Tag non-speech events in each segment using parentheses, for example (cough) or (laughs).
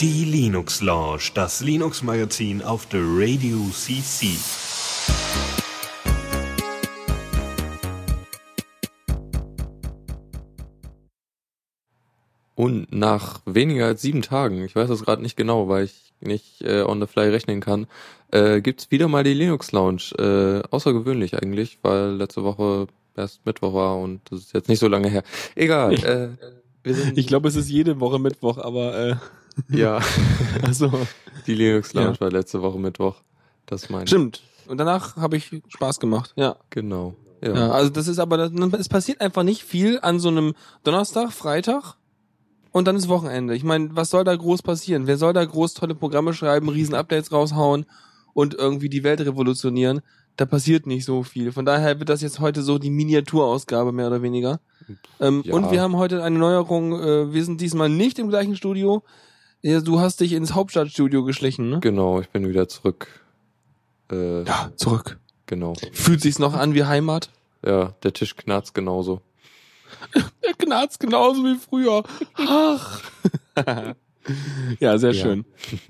Die Linux Lounge, das Linux Magazin auf der Radio CC. Und nach weniger als sieben Tagen, ich weiß das gerade nicht genau, weil ich nicht äh, on the fly rechnen kann, äh, gibt's wieder mal die Linux Lounge. Äh, außergewöhnlich eigentlich, weil letzte Woche erst Mittwoch war und das ist jetzt nicht so lange her. Egal. Äh, wir sind ich glaube, es ist jede Woche Mittwoch, aber äh, ja. (laughs) also die Linux Lounge ja. war letzte Woche Mittwoch. Das meine Stimmt. Und danach habe ich Spaß gemacht. Ja. Genau. Ja. ja. also das ist aber, das, es passiert einfach nicht viel an so einem Donnerstag, Freitag und dann ist Wochenende. Ich meine, was soll da groß passieren? Wer soll da groß tolle Programme schreiben, riesen Updates raushauen und irgendwie die Welt revolutionieren? Da passiert nicht so viel. Von daher wird das jetzt heute so die Miniaturausgabe mehr oder weniger. Ähm, ja. Und wir haben heute eine Neuerung. Äh, wir sind diesmal nicht im gleichen Studio. Ja, du hast dich ins Hauptstadtstudio geschlichen, ne? Genau, ich bin wieder zurück. Äh, ja, zurück. Genau. Fühlt sich's noch an wie Heimat? Ja, der Tisch knarzt genauso. (laughs) Der knarzt genauso wie früher. Ach. (laughs) ja, sehr ja. schön.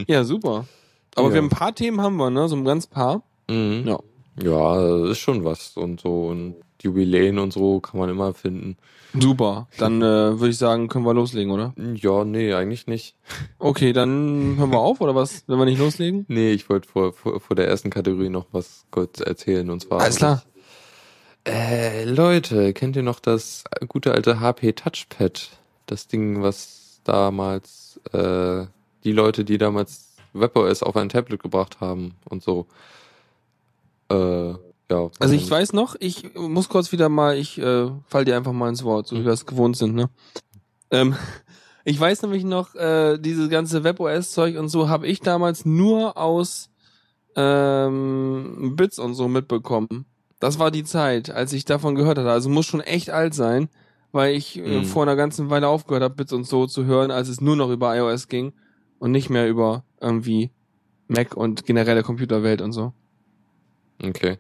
Ja, super. Aber ja. wir haben ein paar Themen haben wir, ne? So ein ganz paar. Mhm. Ja. Ja, ist schon was und so und Jubiläen und so kann man immer finden. Super. Dann äh, würde ich sagen, können wir loslegen, oder? Ja, nee, eigentlich nicht. Okay, dann hören wir auf, oder was? Wenn wir nicht loslegen? Nee, ich wollte vor, vor, vor der ersten Kategorie noch was kurz erzählen und zwar. Alles klar. Äh, Leute, kennt ihr noch das gute alte HP Touchpad? Das Ding, was damals äh, die Leute, die damals WebOS auf ein Tablet gebracht haben und so. Ja. Also ich weiß noch, ich muss kurz wieder mal, ich äh, fall dir einfach mal ins Wort, so wie wir es gewohnt sind, ne? Ähm, (laughs) ich weiß nämlich noch, äh, dieses ganze WebOS-Zeug und so habe ich damals nur aus ähm, Bits und so mitbekommen. Das war die Zeit, als ich davon gehört hatte. Also muss schon echt alt sein, weil ich äh, mhm. vor einer ganzen Weile aufgehört habe, Bits und so zu hören, als es nur noch über iOS ging und nicht mehr über irgendwie Mac und generelle Computerwelt und so. Okay.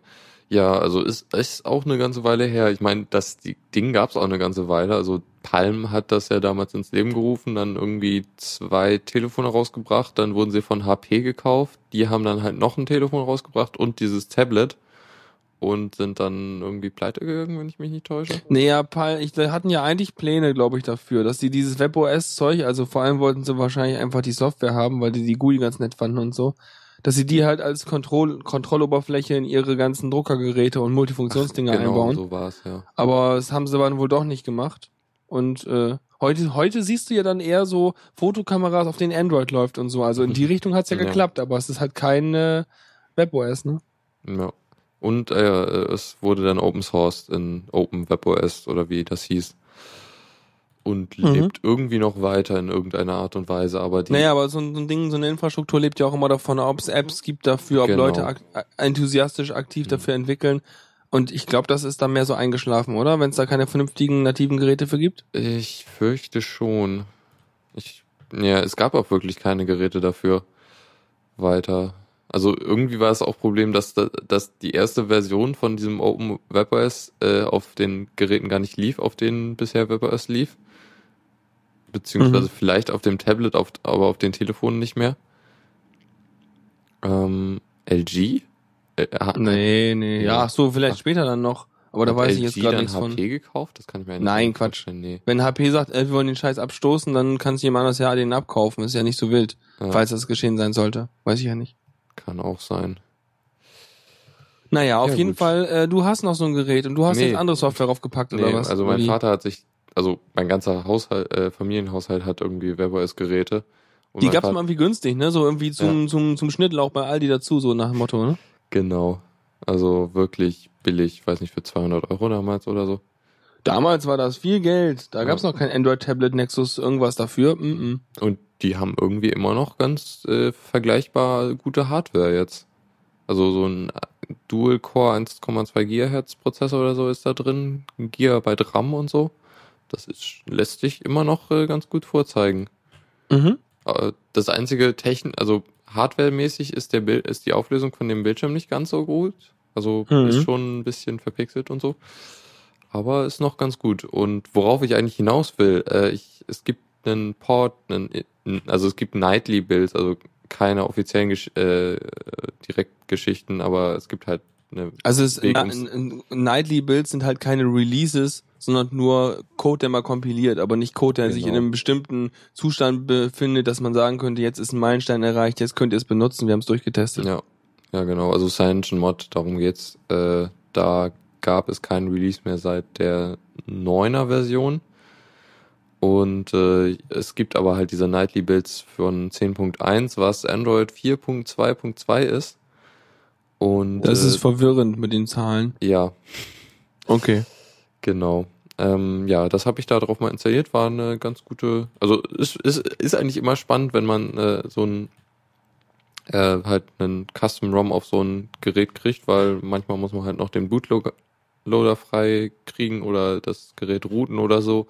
Ja, also ist, ist auch eine ganze Weile her. Ich meine, das die Ding gab es auch eine ganze Weile. Also Palm hat das ja damals ins Leben gerufen, dann irgendwie zwei Telefone rausgebracht, dann wurden sie von HP gekauft. Die haben dann halt noch ein Telefon rausgebracht und dieses Tablet und sind dann irgendwie pleite gegangen, wenn ich mich nicht täusche. Naja, ich, wir hatten ja eigentlich Pläne, glaube ich, dafür, dass die dieses WebOS-Zeug, also vor allem wollten sie wahrscheinlich einfach die Software haben, weil die die GUI ganz nett fanden und so, dass sie die halt als Kontroll Kontrolloberfläche in ihre ganzen Druckergeräte und Multifunktionsdinger genau, einbauen. so war's, ja. Aber das haben sie dann wohl doch nicht gemacht. Und äh, heute, heute siehst du ja dann eher so Fotokameras, auf denen Android läuft und so. Also in die Richtung hat's ja, ja. geklappt, aber es ist halt kein äh, WebOS, ne? Ja. Und äh, es wurde dann Open Source in Open WebOS oder wie das hieß. Und mhm. lebt irgendwie noch weiter in irgendeiner Art und Weise, aber die. Naja, aber so ein, so ein Ding, so eine Infrastruktur lebt ja auch immer davon, ob es Apps gibt dafür, ob genau. Leute ak enthusiastisch aktiv mhm. dafür entwickeln. Und ich glaube, das ist da mehr so eingeschlafen, oder? Wenn es da keine vernünftigen nativen Geräte für gibt? Ich fürchte schon. Ich, ja, es gab auch wirklich keine Geräte dafür weiter. Also irgendwie war es auch Problem, dass, dass die erste Version von diesem Open WebOS äh, auf den Geräten gar nicht lief, auf denen bisher WebOS lief. Beziehungsweise mhm. vielleicht auf dem Tablet, auf, aber auf den Telefonen nicht mehr. Ähm, LG? Äh, nee, nee. Ja, ach so, vielleicht ach, später dann noch. Aber da weiß LG ich jetzt gerade nichts HP von. gekauft? Das kann ich mir nicht Nein, Quatsch. Nee. Wenn HP sagt, äh, wir wollen den Scheiß abstoßen, dann kann es jemand anders ja den abkaufen. Ist ja nicht so wild, ja. falls das geschehen sein sollte. Weiß ich ja nicht. Kann auch sein. Naja, auf ja, jeden gut. Fall, äh, du hast noch so ein Gerät und du hast nee. jetzt andere Software draufgepackt nee, oder was? Also mein? Vater hat sich, also mein ganzer Haushalt, äh, Familienhaushalt hat irgendwie WebOS-Geräte. Die gab's mal irgendwie günstig, ne? So irgendwie zum, ja. zum, zum Schnittlauch bei Aldi dazu, so nach dem Motto, ne? Genau. Also wirklich billig, weiß nicht, für 200 Euro damals oder so. Damals war das viel Geld. Da ja. gab's noch kein Android-Tablet, Nexus, irgendwas dafür. Mm -mm. Und die haben irgendwie immer noch ganz äh, vergleichbar gute Hardware jetzt. Also so ein Dual-Core 1,2 Gigahertz Prozessor oder so ist da drin, ein Gigabyte RAM und so. Das ist, lässt sich immer noch äh, ganz gut vorzeigen. Mhm. Äh, das einzige Technik, also hardwaremäßig ist der Bild, ist die Auflösung von dem Bildschirm nicht ganz so gut. Also mhm. ist schon ein bisschen verpixelt und so. aber ist noch ganz gut. Und worauf ich eigentlich hinaus will, äh, ich, es gibt einen Port, einen, also es gibt Nightly Builds, also keine offiziellen Gesch äh, Direktgeschichten, aber es gibt halt eine Also es, na, Nightly Builds sind halt keine Releases, sondern nur Code, der mal kompiliert, aber nicht Code, der sich in Genau. einem bestimmten Zustand befindet, dass man sagen könnte, jetzt ist ein Meilenstein erreicht, jetzt könnt ihr es benutzen, wir haben es durchgetestet. Ja, ja genau. Also Cyanogen Mod, darum geht's. Äh, da gab es keinen Release mehr seit der 9er Version. Und äh, es gibt aber halt diese Nightly Builds von 10.1, was Android 4.2.2 ist. Und Das äh, ist verwirrend mit den Zahlen. ja, Okay. Genau. Ähm, ja, das habe ich da drauf mal installiert, war eine ganz gute, also ist, ist, ist eigentlich immer spannend, wenn man äh, so ein äh, halt einen Custom ROM auf so ein Gerät kriegt, weil manchmal muss man halt noch den Bootloader frei kriegen oder das Gerät routen oder so.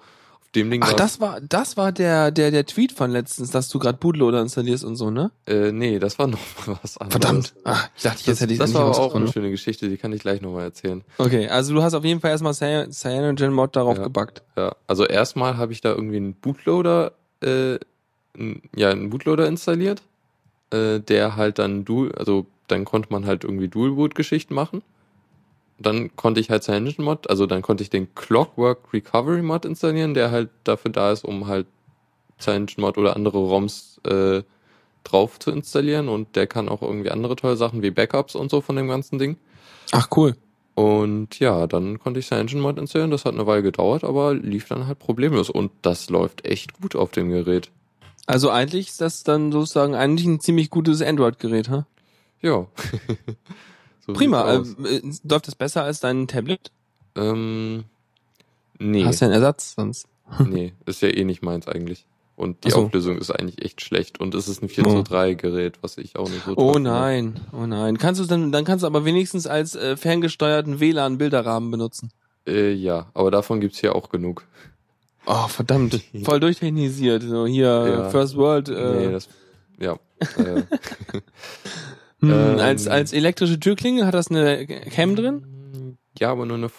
Dem Ding Ach, das war das war der der der Tweet von letztens, dass du gerade Bootloader installierst und so, ne? äh, nee, das war (laughs) noch was anderes. Verdammt. Ah, ich dachte, jetzt Das, hätte ich das endlich war aber auch eine schöne Geschichte, die kann ich gleich nochmal erzählen. Okay, also du hast auf jeden Fall erstmal Cyan- Cyanogen Mod darauf Ja. gebackt. Ja, also erstmal habe ich da irgendwie einen Bootloader, äh, ja, einen Bootloader installiert, äh, der halt dann Dual, also dann konnte man halt irgendwie Dual-Boot-Geschichten machen. Dann konnte ich halt Cyanogen Mod, also dann konnte ich den Clockwork Recovery Mod installieren, der halt dafür da ist, um halt Cyanogen Mod oder andere ROMs äh, drauf zu installieren und der kann auch irgendwie andere tolle Sachen wie Backups und so von dem ganzen Ding. Ach cool. Und ja, dann konnte ich Cyanogen Mod installieren. Das hat eine Weile gedauert, aber lief dann halt problemlos. Und das läuft echt gut auf dem Gerät. Also eigentlich ist das dann sozusagen eigentlich ein ziemlich gutes Android-Gerät, ha? Ja. (laughs) So Prima. Äh, äh, läuft das besser als dein Tablet? ähm, nee, Hast du einen Ersatz sonst? (laughs) nee, ist ja eh nicht meins eigentlich. Und die so. Auflösung ist eigentlich echt schlecht. Und es ist ein 4 Oh. zu 3 Gerät, was ich auch nicht so Oh toll finde. nein, oh nein. Kannst du dann, dann kannst du aber wenigstens als äh, ferngesteuerten WLAN-Bilderrahmen benutzen. Äh, ja, aber davon gibt's hier auch genug. Oh, verdammt. (laughs) Voll durchtechnisiert. So hier, Ja. First World. Äh, nee, das, ja. Äh, (laughs) hm, ähm, als, als elektrische Türklinge hat das eine Cam drin? ja, aber nur eine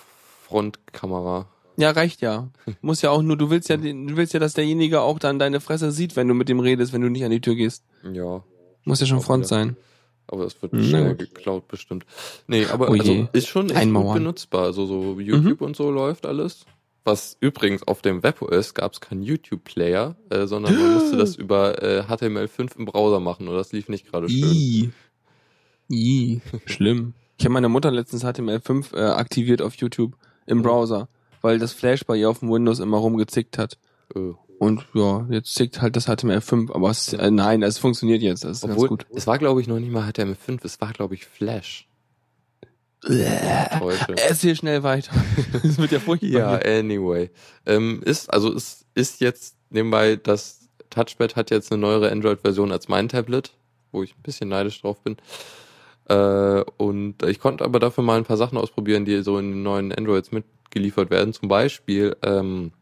Frontkamera. Ja, reicht ja. Muss ja auch nur, du willst ja, du willst ja, dass derjenige auch dann deine Fresse sieht, wenn du mit dem redest, wenn du nicht an die Tür gehst. Ja, Muss ja schon Front sein. Aber es wird Na schnell geklaut, bestimmt. Nee, aber Oh also, ist schon echt gut benutzbar. Also so YouTube Mhm. und so läuft alles. Was übrigens auf dem WebOS gab es keinen YouTube-Player, äh, sondern man musste (gasps) das über äh, HTML5 im Browser machen und das lief nicht gerade schön. I. I. Schlimm. Ich habe meiner Mutter letztens HTML5 äh, aktiviert auf YouTube im. Browser, weil das Flash bei ihr auf dem Windows immer rumgezickt hat. Äh, Und ja, jetzt zickt halt das HTML5, aber es, äh, nein, es funktioniert jetzt, das ist obwohl, ganz gut. es war glaube ich noch nicht mal HTML5, es war glaube ich Flash. Täusche. Erzähl schnell weiter. (laughs) das wird ja furchtbar. Ja, hier. anyway. Ähm, ist, also es ist jetzt nebenbei, das Touchpad hat jetzt eine neuere Android-Version als mein Tablet, wo ich ein bisschen neidisch drauf bin. Äh, und ich konnte aber dafür mal ein paar Sachen ausprobieren, die so in den neuen Androids mitgeliefert werden. Zum Beispiel, ähm,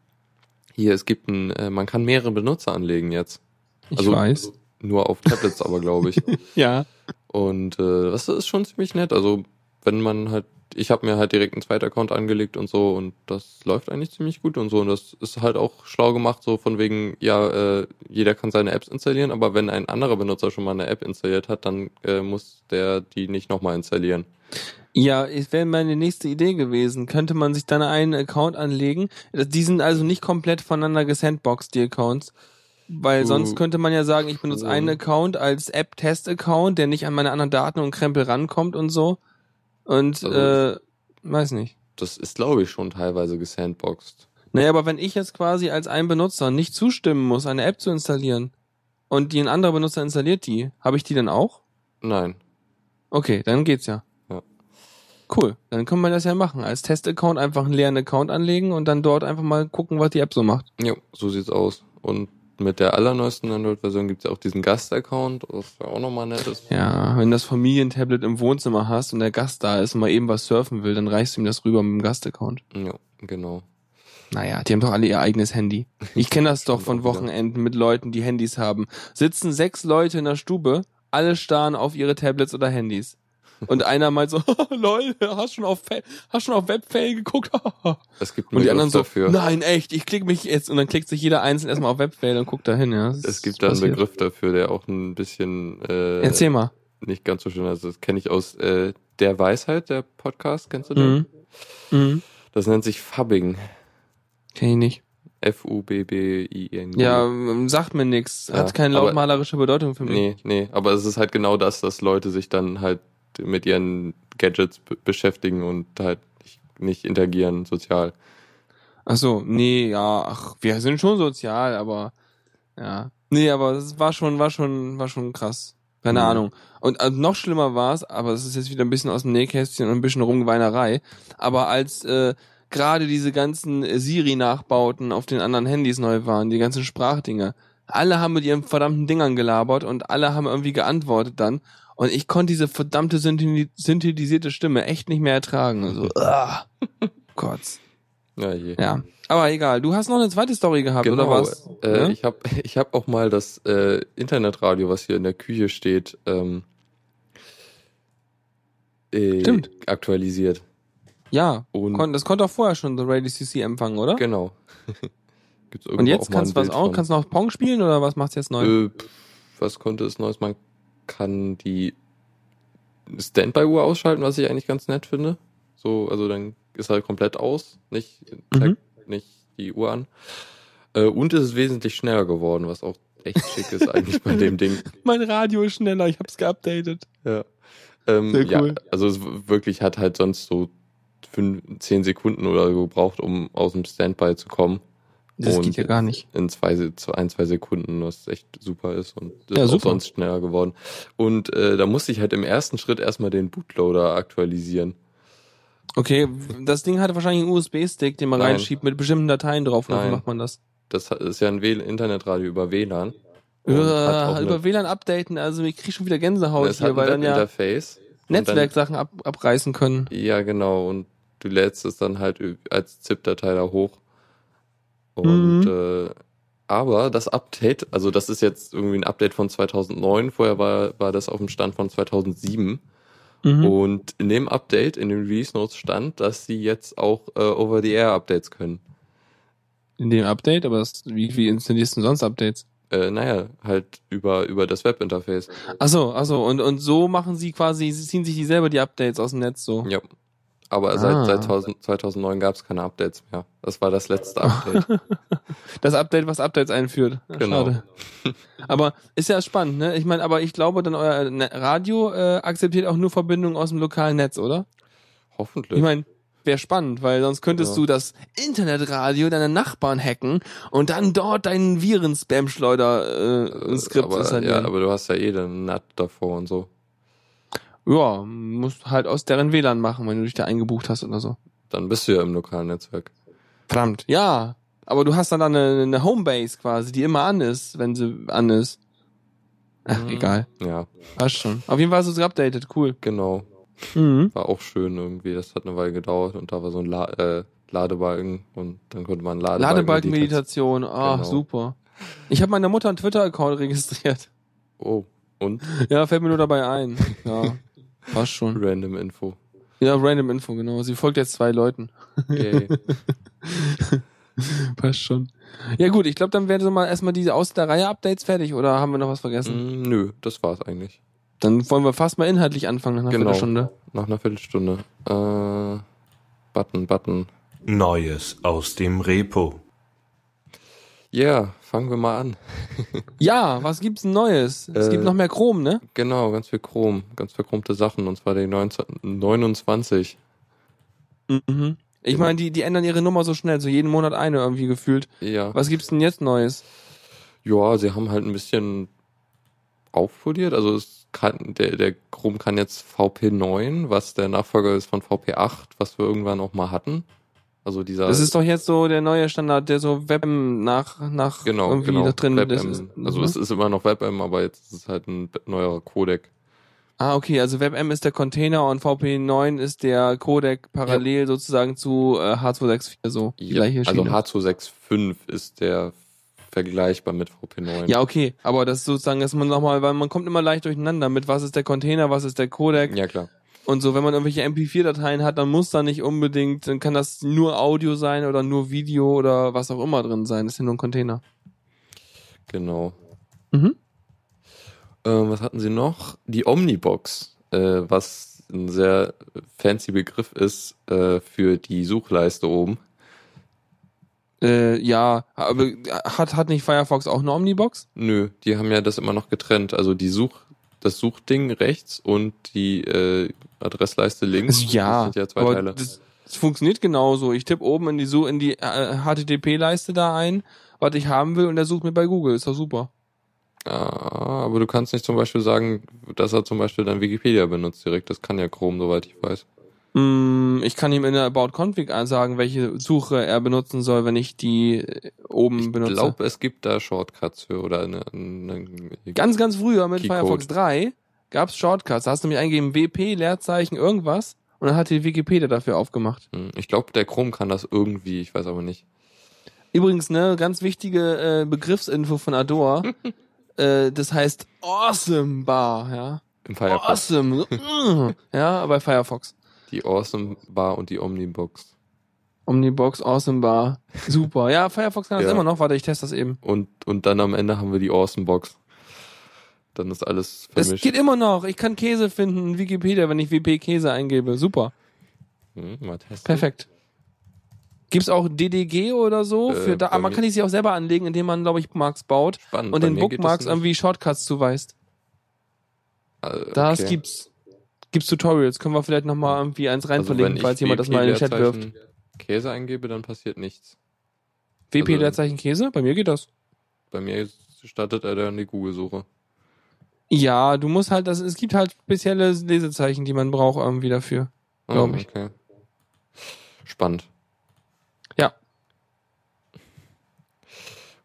hier, es gibt ein, äh, man kann mehrere Benutzer anlegen jetzt. ich also- weiß. Nur auf Tablets aber, glaube ich. (laughs) Ja. Und äh, das ist schon ziemlich nett. Also wenn man halt, ich habe mir halt direkt einen zweiten Account angelegt und so und das läuft eigentlich ziemlich gut und so. Und das ist halt auch schlau gemacht, so von wegen, ja, äh, jeder kann seine Apps installieren, aber wenn ein anderer Benutzer schon mal eine App installiert hat, dann äh, muss der die nicht nochmal installieren. Ja, es wäre meine nächste Idee gewesen. Könnte man sich dann einen Account anlegen? Die sind also nicht komplett voneinander gesandboxed, die Accounts. Weil sonst könnte man ja sagen, ich benutze einen Account als App-Test-Account, der nicht an meine anderen Daten und Krempel rankommt und so. Und, Also- äh, weiß nicht. Das ist, glaube ich, schon teilweise gesandboxed. Naja, aber wenn ich jetzt quasi als ein Benutzer nicht zustimmen muss, eine App zu installieren und die ein anderer Benutzer installiert die, habe ich die dann auch? Nein. Okay, dann geht's ja. Ja. Cool, dann kann man das ja machen. Als Test-Account einfach einen leeren Account anlegen und dann dort einfach mal gucken, was die App so macht. Jo, so sieht's aus. Und mit der allerneuesten Android-Version gibt's ja auch diesen Gast-Account, was ja auch nochmal nett ist. Ja, wenn das Familientablet im Wohnzimmer hast und der Gast da ist und mal eben was surfen will, dann reichst du ihm das rüber mit dem Gast-Account. Ja, genau. Naja, die haben doch alle ihr eigenes Handy. Ich kenne das (laughs) doch Stimmt von. Wochenenden mit Leuten, die Handys haben. Sitzen sechs Leute in der Stube, alle starren auf ihre Tablets oder Handys. Und einer meint so, (laughs) lol, hast schon auf, hast schon auf Webfail geguckt? (laughs) Es gibt Und die anderen so, dafür. nein, echt, ich klicke mich jetzt. Und dann klickt sich jeder einzeln erstmal auf Webfail und guckt da hin, ja. Das Es gibt da einen. Begriff dafür, der auch ein bisschen äh, Erzähl mal. nicht ganz so schön. Also das kenne ich aus äh, Der Weisheit, der Podcast, kennst du den? Mhm. Mhm. Das nennt sich Fubbing. Kenn ich nicht. F-U-B-B-I-N-G. Ja, ähm, sagt mir nix. Hat Ja, keine lautmalerische Bedeutung für mich. Nee, nee, aber es ist halt genau das, dass Leute sich dann halt mit ihren Gadgets be beschäftigen und halt nicht, nicht interagieren sozial. Ach so, nee, ja, ach, wir sind schon sozial, aber ja. Nee, aber es war schon, war schon, war schon krass. Keine Mhm. Ahnung. Und äh, noch schlimmer war es, aber es ist jetzt wieder ein bisschen aus dem Nähkästchen und ein bisschen Rumgeweinerei. Aber als äh, gerade diese ganzen Siri-Nachbauten auf den anderen Handys neu waren, die ganzen Sprachdinger, alle haben mit ihren verdammten Dingern gelabert und alle haben irgendwie geantwortet dann. Und ich konnte diese verdammte synthetisierte Stimme echt nicht mehr ertragen. Also, (laughs) ah, Gott. Ja, je. Ja, aber egal. Du hast noch eine zweite Story gehabt, oder was? Äh, Ja? Ich habe (laughs) ich hab auch mal das äh, Internetradio, was hier in der Küche steht, ähm, äh, Stimmt. aktualisiert. ja, Und kon das konnte auch vorher schon The Radio CC empfangen, oder? genau. (laughs) Und jetzt kannst du was auch? Kannst du noch Pong spielen oder was macht's jetzt neu? Äh, was konnte es Neues? Man kann die Standby-Uhr ausschalten, was ich eigentlich ganz nett finde. So, also dann ist halt komplett aus, nicht, zeigt nicht die Uhr an. Äh, und es ist wesentlich schneller geworden, was auch echt schick ist eigentlich bei dem Ding. (laughs) mein Radio ist schneller, ich hab's geupdatet. Ja. Ähm, Sehr ja, cool. also es wirklich hat halt sonst so fünf, zehn Sekunden oder so gebraucht, um aus dem Standby zu kommen. Das geht ja gar nicht. In zwei, ein, zwei Sekunden, was echt super ist und ist Ja, auch super. sonst schneller geworden. Und äh, da musste ich halt im ersten Schritt erstmal den Bootloader aktualisieren. Okay, das Ding hatte wahrscheinlich einen USB-Stick, den man Nein. reinschiebt mit bestimmten Dateien drauf. Oder wie Nein. macht man das? Das hat- ist ja ein WL Internetradio über WLAN. Hat Äh, über WLAN updaten, also ich krieg schon wieder Gänsehaut es hat hier, ein weil dann ja Netzwerksachen ab, abreißen können. Ja, genau. Und du lädst es dann halt als ZIP-Datei da hoch. Und Mhm. äh, aber das Update, also das ist jetzt irgendwie ein Update von 2009, vorher war, war das auf dem Stand von 2007. Mhm. Und in dem Update, in den Release Notes stand, dass sie jetzt auch äh, Over-the-Air-Updates können. In dem Update, aber das, wie, wie installierst du denn sonst Updates? Äh, naja, halt über, über das Webinterface. Ach so, ach so, und, und so machen sie quasi, sie ziehen sich die selber die Updates aus dem Netz so. Ja. Aber Ah. seit, seit 1000, 2009 gab es keine Updates mehr. Das war das letzte (laughs) Update. Das Update, was Updates einführt. Genau. Schade. Aber ist ja spannend, ne? Ich meine, aber ich glaube, dann euer Ne- Radio äh, akzeptiert auch nur Verbindungen aus dem lokalen Netz, oder? Hoffentlich. Ich meine, wäre spannend, weil sonst könntest Ja. du das Internetradio deiner Nachbarn hacken und dann dort deinen Viren-Spam-Schleuder äh, aber, ja, installieren. aber du hast ja eh den NAT davor und so. Ja, musst halt aus deren WLAN machen, wenn du dich da eingebucht hast oder so. Dann bist du ja im lokalen Netzwerk. Verdammt. Ja, aber du hast dann eine, eine Homebase quasi, die immer an ist, wenn sie an ist. Ach, Mhm. egal. Ja, Hast schon. Auf jeden Fall hast du es geupdatet. Cool. genau. Mhm. War auch schön irgendwie. Das hat eine Weile gedauert und da war so ein La äh, Ladebalken und dann konnte man Ladebalken. Ladebalkenmeditation. Ah, Genau. super. Ich habe meiner Mutter einen Twitter-Account registriert. Oh, und Ja, fällt mir nur dabei ein. Ja, (laughs) passt schon. random Info. Ja, random Info, genau. Sie folgt jetzt zwei Leuten. Yay. (laughs) Passt schon. Ja gut, ich glaube, dann werden so mal erstmal diese aus der Reihe Updates fertig oder haben wir noch was vergessen? Mm, nö, das war's eigentlich. Dann wollen wir fast mal inhaltlich anfangen nach einer Genau. Viertelstunde. Nach einer Viertelstunde. Äh, Button, Button. Neues aus dem Repo. Ja, fangen wir mal an. (laughs) Ja, was gibt's denn Neues? Es Äh, gibt noch mehr Chrom, ne? Genau, ganz viel Chrom, ganz verchromte Sachen und zwar die 19, 29. Mhm. Ich meine, die, die ändern ihre Nummer so schnell, so jeden Monat eine irgendwie gefühlt. Ja. Was gibt's denn jetzt Neues? Ja, sie haben halt ein bisschen aufpoliert. Also es kann, der, der Chrome kann jetzt VP9, was der Nachfolger ist von VP8, was wir irgendwann auch mal hatten. Also dieser Das ist doch jetzt so der neue Standard, der so WebM nach, nach genau, irgendwie genau, da drin WebM. ist. Also Mhm. es ist immer noch WebM, aber jetzt ist es halt ein neuerer Codec. Ah, okay, also WebM ist der Container und VP9 ist der Codec parallel sozusagen zu äh, H264 so. Die gleiche also Schiene. H265 ist der vergleichbar mit VP9. Ja, okay, aber das ist sozusagen, dass man nochmal, weil man kommt immer leicht durcheinander mit was ist der Container, was ist der Codec. Ja, klar. Und so, wenn man irgendwelche MP4-Dateien hat, dann muss da nicht unbedingt, dann kann das nur Audio sein oder nur Video oder was auch immer drin sein. Das ist ja nur ein Container. Genau. Mhm. Ähm, was hatten sie noch? Die Omnibox, äh, was ein sehr fancy Begriff ist äh, für die Suchleiste oben. Äh, ja, aber hat, hat nicht Firefox auch eine Omnibox? Nö, die haben ja das immer noch getrennt. Also die Such, das Suchding rechts und die äh, Adressleiste links. Also, ja, das sind ja zwei aber Teile. das, das funktioniert genauso. Ich tippe oben in die, Su- in die äh, HTTP-Leiste da ein, was ich haben will und der sucht mir bei Google. Ist doch super. Ah, aber du kannst nicht zum Beispiel sagen, dass er zum Beispiel dann Wikipedia benutzt direkt. Das kann ja Chrome, soweit ich weiß. Mm, Ich kann ihm in der About Config sagen, welche Suche er benutzen soll, wenn ich die äh, oben Ich benutze. glaube, es gibt da Shortcuts für oder eine, eine Ganz, ganz früher mit. Firefox 3 gab's Shortcuts. Da hast du nämlich eingegeben WP, Leerzeichen, irgendwas und dann hat die Wikipedia dafür aufgemacht. Hm, Ich glaube, der Chrome kann das irgendwie, ich weiß aber nicht. Übrigens, ne, ganz wichtige äh, Begriffsinfo von Adore. (laughs) äh, das heißt Awesome Bar, ja. Im Firefox. Awesome. so, (laughs) ja, bei Firefox. Die Awesome Bar und die Omnibox. Omnibox, Awesome Bar. Super. Ja, Firefox kann das Ja. immer noch. Warte, ich teste das eben. Und, und dann am Ende haben wir die Awesome Box. Dann ist alles Es vermischt. geht immer noch. Ich kann Käse finden in Wikipedia, wenn ich WP Käse eingebe. Super. Hm, mal testen. Perfekt. Gibt's auch DDG oder so? Äh, Für da, aber man kann die sich auch selber anlegen, indem man, glaube ich, Bookmarks baut Spannend. und Bei den Bookmarks irgendwie Shortcuts zuweist. nicht. Äh, Das okay. gibt's. Gibt's Tutorials. Können wir vielleicht nochmal irgendwie eins rein Also verlinken, falls jemand das mal in den Chat wirft. Käse eingebe, dann passiert nichts. WP also- Leerzeichen Käse? Bei mir geht das. Bei mir startet er dann die Google-Suche. Ja, du musst halt, das, es gibt halt spezielle Lesezeichen, die man braucht irgendwie dafür. Glaub Ah, ich. Okay. Spannend. Ja.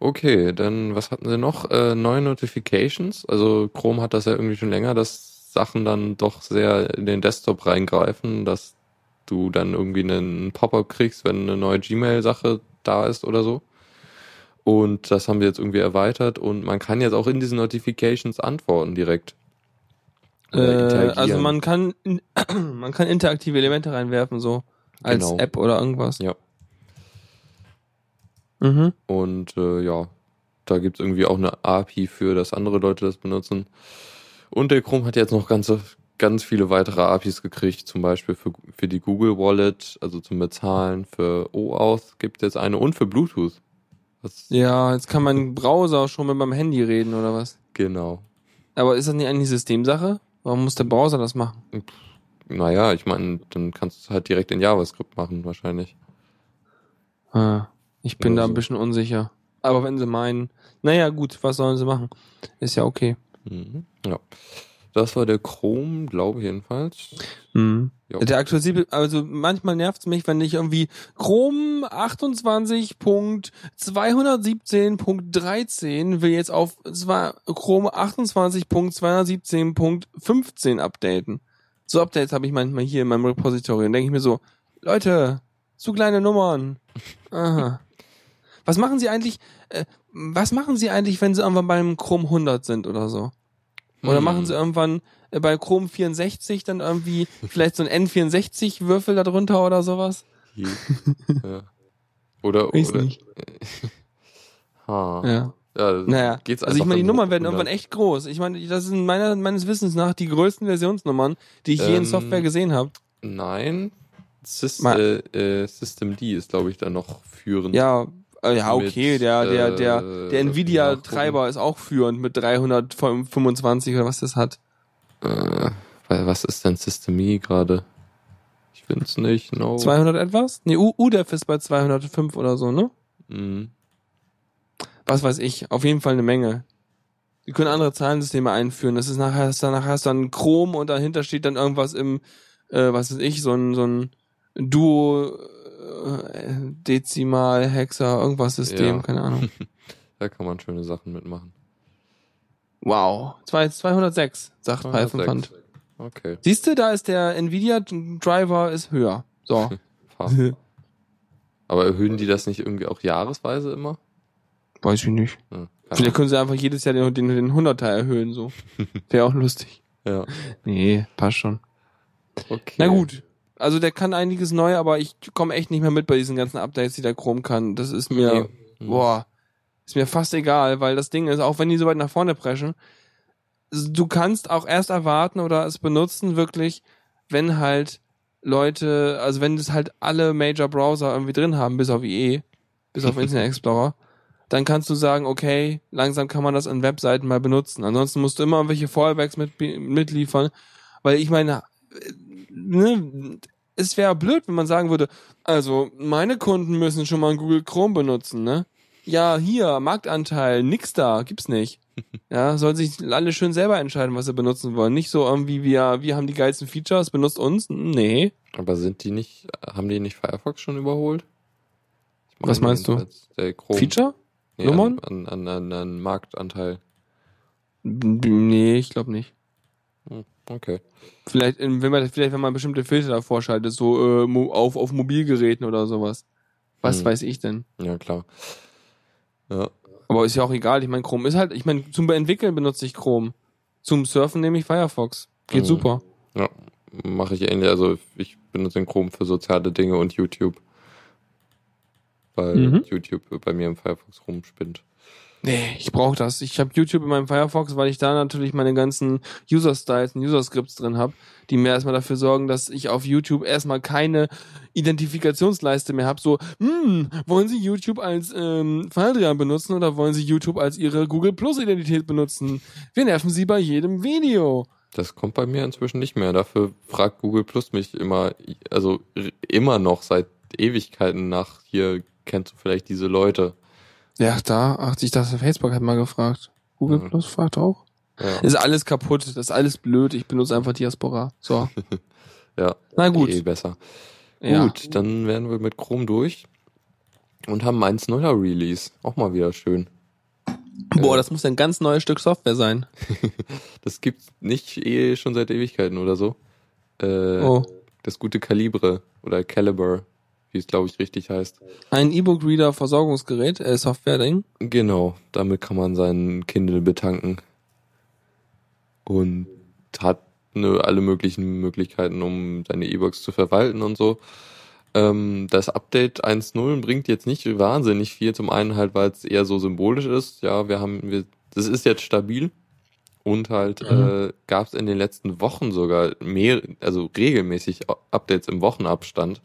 Okay, dann was hatten sie noch? Äh, neue Notifications. Also Chrome hat das ja irgendwie schon länger, dass Sachen dann doch sehr in den Desktop reingreifen, dass du dann irgendwie einen Pop-up kriegst, wenn eine neue Gmail-Sache da ist oder so. Und das haben wir jetzt irgendwie erweitert und man kann jetzt auch in diesen Notifications antworten direkt. Äh, also man kann, (clears throat) man kann interaktive Elemente reinwerfen, so. Als Genau. App oder irgendwas. Ja. Mhm. Und äh, ja, da gibt's irgendwie auch eine API für, dass andere Leute das benutzen. Und der Chrome hat jetzt noch ganze, ganz viele weitere APIs gekriegt, zum Beispiel für, für die Google Wallet, also zum Bezahlen, für OAuth gibt es jetzt eine und für Bluetooth. Das, Ja, jetzt kann mein Browser schon mit meinem Handy reden oder was. Genau. Aber ist das nicht eigentlich Systemsache? Warum muss der Browser das machen? Naja, ich meine, dann kannst du es halt direkt in JavaScript machen, wahrscheinlich. Ah, ich bin Oder da ein bisschen unsicher. Aber wenn sie meinen, naja gut, was sollen sie machen? Ist ja okay. Mhm. Ja. Das war der Chrome, glaube ich jedenfalls. Mhm. Jo. Der aktualisierte, also manchmal nervt's mich, wenn ich irgendwie Chrome 28.217.13 will jetzt auf zwar Chrome 28.217.15 updaten. So Updates habe ich manchmal hier in meinem Repository und denke ich mir so, Leute, zu kleine Nummern. Aha. Was machen Sie eigentlich, äh, was machen Sie eigentlich, wenn Sie irgendwann beim Chrome 100 sind oder so? Oder Hm. machen sie irgendwann äh, bei Chrome 64 dann irgendwie (laughs) vielleicht so ein N64-Würfel da drunter oder sowas? Hier. (laughs) ja. Oder, Weiß oder nicht. (laughs) Ha. Ja. Ja, Naja, geht's also ich meine, die Nummern werden irgendwann echt groß. Ich meine, das sind meiner, meines Wissens nach die größten Versionsnummern, die ich je in Ähm, Software gesehen habe. Nein. Sys Ma- äh, äh, System D ist, glaube ich, da noch führend. Ja, äh, ja, mit, okay, der, der, der, äh, der Nvidia-Treiber ist auch führend mit 325 oder was das hat. Äh, weil was ist denn System E gerade? Ich find's nicht, no. 200 etwas? Nee, U- UDEF ist bei 205 oder so, ne? Mhm. was weiß ich, auf jeden Fall eine Menge. Die können andere Zahlensysteme einführen. Das ist nachher, das nachher hast du dann Chrom und dahinter steht dann irgendwas im, äh, was weiß ich, so ein, so ein Duo, Dezimal, Hexa, irgendwas System, Ja. keine Ahnung. (laughs) Da kann man schöne Sachen mitmachen. Wow. Zwei- 206, sagt Python 206. Fund. Okay. Siehst du, da ist der Nvidia Driver ist höher. So. (laughs) Aber erhöhen die das nicht irgendwie auch jahresweise immer? Weiß ich nicht. Keine Vielleicht können sie einfach jedes Jahr den, den, den 100er erhöhen, so. (laughs) Wäre auch lustig. Ja. Nee, passt schon. Okay. Na gut. Also der kann einiges neu, aber ich komme echt nicht mehr mit bei diesen ganzen Updates, die der Chrome kann. Das ist mir, Nee. boah, ist mir fast egal, weil das Ding ist, auch wenn die so weit nach vorne preschen, du kannst auch erst erwarten oder es benutzen wirklich, wenn halt Leute, also wenn das halt alle Major Browser irgendwie drin haben, bis auf IE, bis auf (laughs) Internet Explorer, dann kannst du sagen, okay, langsam kann man das an Webseiten mal benutzen. Ansonsten musst du immer irgendwelche Fallbacks mit, mitliefern, weil ich meine, ne, es wäre blöd, wenn man sagen würde, also meine Kunden müssen schon mal Google Chrome benutzen, ne? Ja, hier, Marktanteil, nix da, gibt's nicht. (laughs) Ja, sollen sich alle schön selber entscheiden, was sie benutzen wollen. Nicht so irgendwie, wir, wir haben die geilsten Features, benutzt uns. Nee. Aber sind die nicht, haben die nicht Firefox schon überholt? Ich Was meinst du? Feature? nee, Nummern? An, an, an, an Marktanteil. Nee, ich glaube nicht. Hm, Okay. Vielleicht, in- wenn man, vielleicht, wenn man bestimmte Filter davor schaltet, so äh, auf, auf Mobilgeräten oder sowas. Was Hm. weiß ich denn? Ja, klar. Ja, Aber ist ja auch egal. Ich meine, Chrome ist halt, ich meine, zum Entwickeln benutze ich Chrome. Zum Surfen nehme ich Firefox. Geht Mhm. super. ja mache ich ähnlich. Also ich benutze den Chrome für soziale Dinge und YouTube. Weil Mhm. YouTube bei mir im Firefox rumspinnt. Nee, ich brauche das. Ich habe YouTube in meinem Firefox, weil ich da natürlich meine ganzen User-Styles und User-Scripts drin habe, die mir erstmal dafür sorgen, dass ich auf YouTube erstmal keine Identifikationsleiste mehr habe. So, hm, wollen Sie YouTube als ähm, Faldrian benutzen oder wollen Sie YouTube als Ihre Google Plus Identität benutzen? Wir nerven Sie bei jedem Video. Das kommt bei mir inzwischen nicht mehr. Dafür fragt Google Plus mich immer, also immer noch seit Ewigkeiten nach, hier kennst du vielleicht diese Leute. Ja, da, ach, ich dachte, Facebook hat mal gefragt. Google Mhm. Plus fragt auch. Ja, Ist alles kaputt, das ist alles blöd, ich benutze einfach Diaspora. So. (laughs) ja Na gut. eh besser. Ja. Gut, dann wären wir mit Chrome durch und haben 1.0er Release. Auch mal wieder schön. Boah, das muss ein ganz neues Stück Software sein. (laughs) Das gibt's nicht eh schon seit Ewigkeiten oder so. Äh, Oh. Das gute Kalibre oder Caliber, wie es glaube ich richtig heißt. Ein E-Book-Reader Versorgungsgerät, äh, Software-Ding. Genau, damit kann man seinen Kindle betanken. Und hat ne, alle möglichen Möglichkeiten, um seine E-Books zu verwalten und so. Ähm, das Update 1.0 bringt jetzt nicht wahnsinnig viel. Zum einen halt, weil es eher so symbolisch ist. Ja, wir haben, wir, das ist jetzt stabil. Und halt Mhm. äh, gab es in den letzten Wochen sogar mehr, also regelmäßig Updates im Wochenabstand,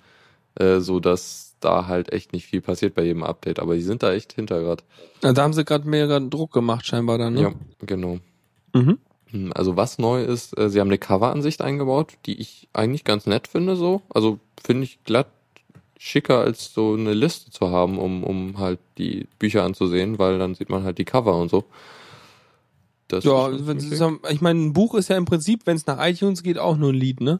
äh, so dass da halt echt nicht viel passiert bei jedem Update. Aber die sind da echt hinter grad. Ja, da haben sie gerade mega Druck gemacht, scheinbar dann, ne? Ja, genau. Mhm. Hm, Also was neu ist, äh, sie haben eine Coveransicht eingebaut, die ich eigentlich ganz nett finde so. Also finde ich glatt schicker als so eine Liste zu haben, um, um halt die Bücher anzusehen, weil dann sieht man halt die Cover und so. Das Ja, ist so- ich meine, ein Buch ist ja im Prinzip, wenn es nach iTunes geht, auch nur ein Lied, ne?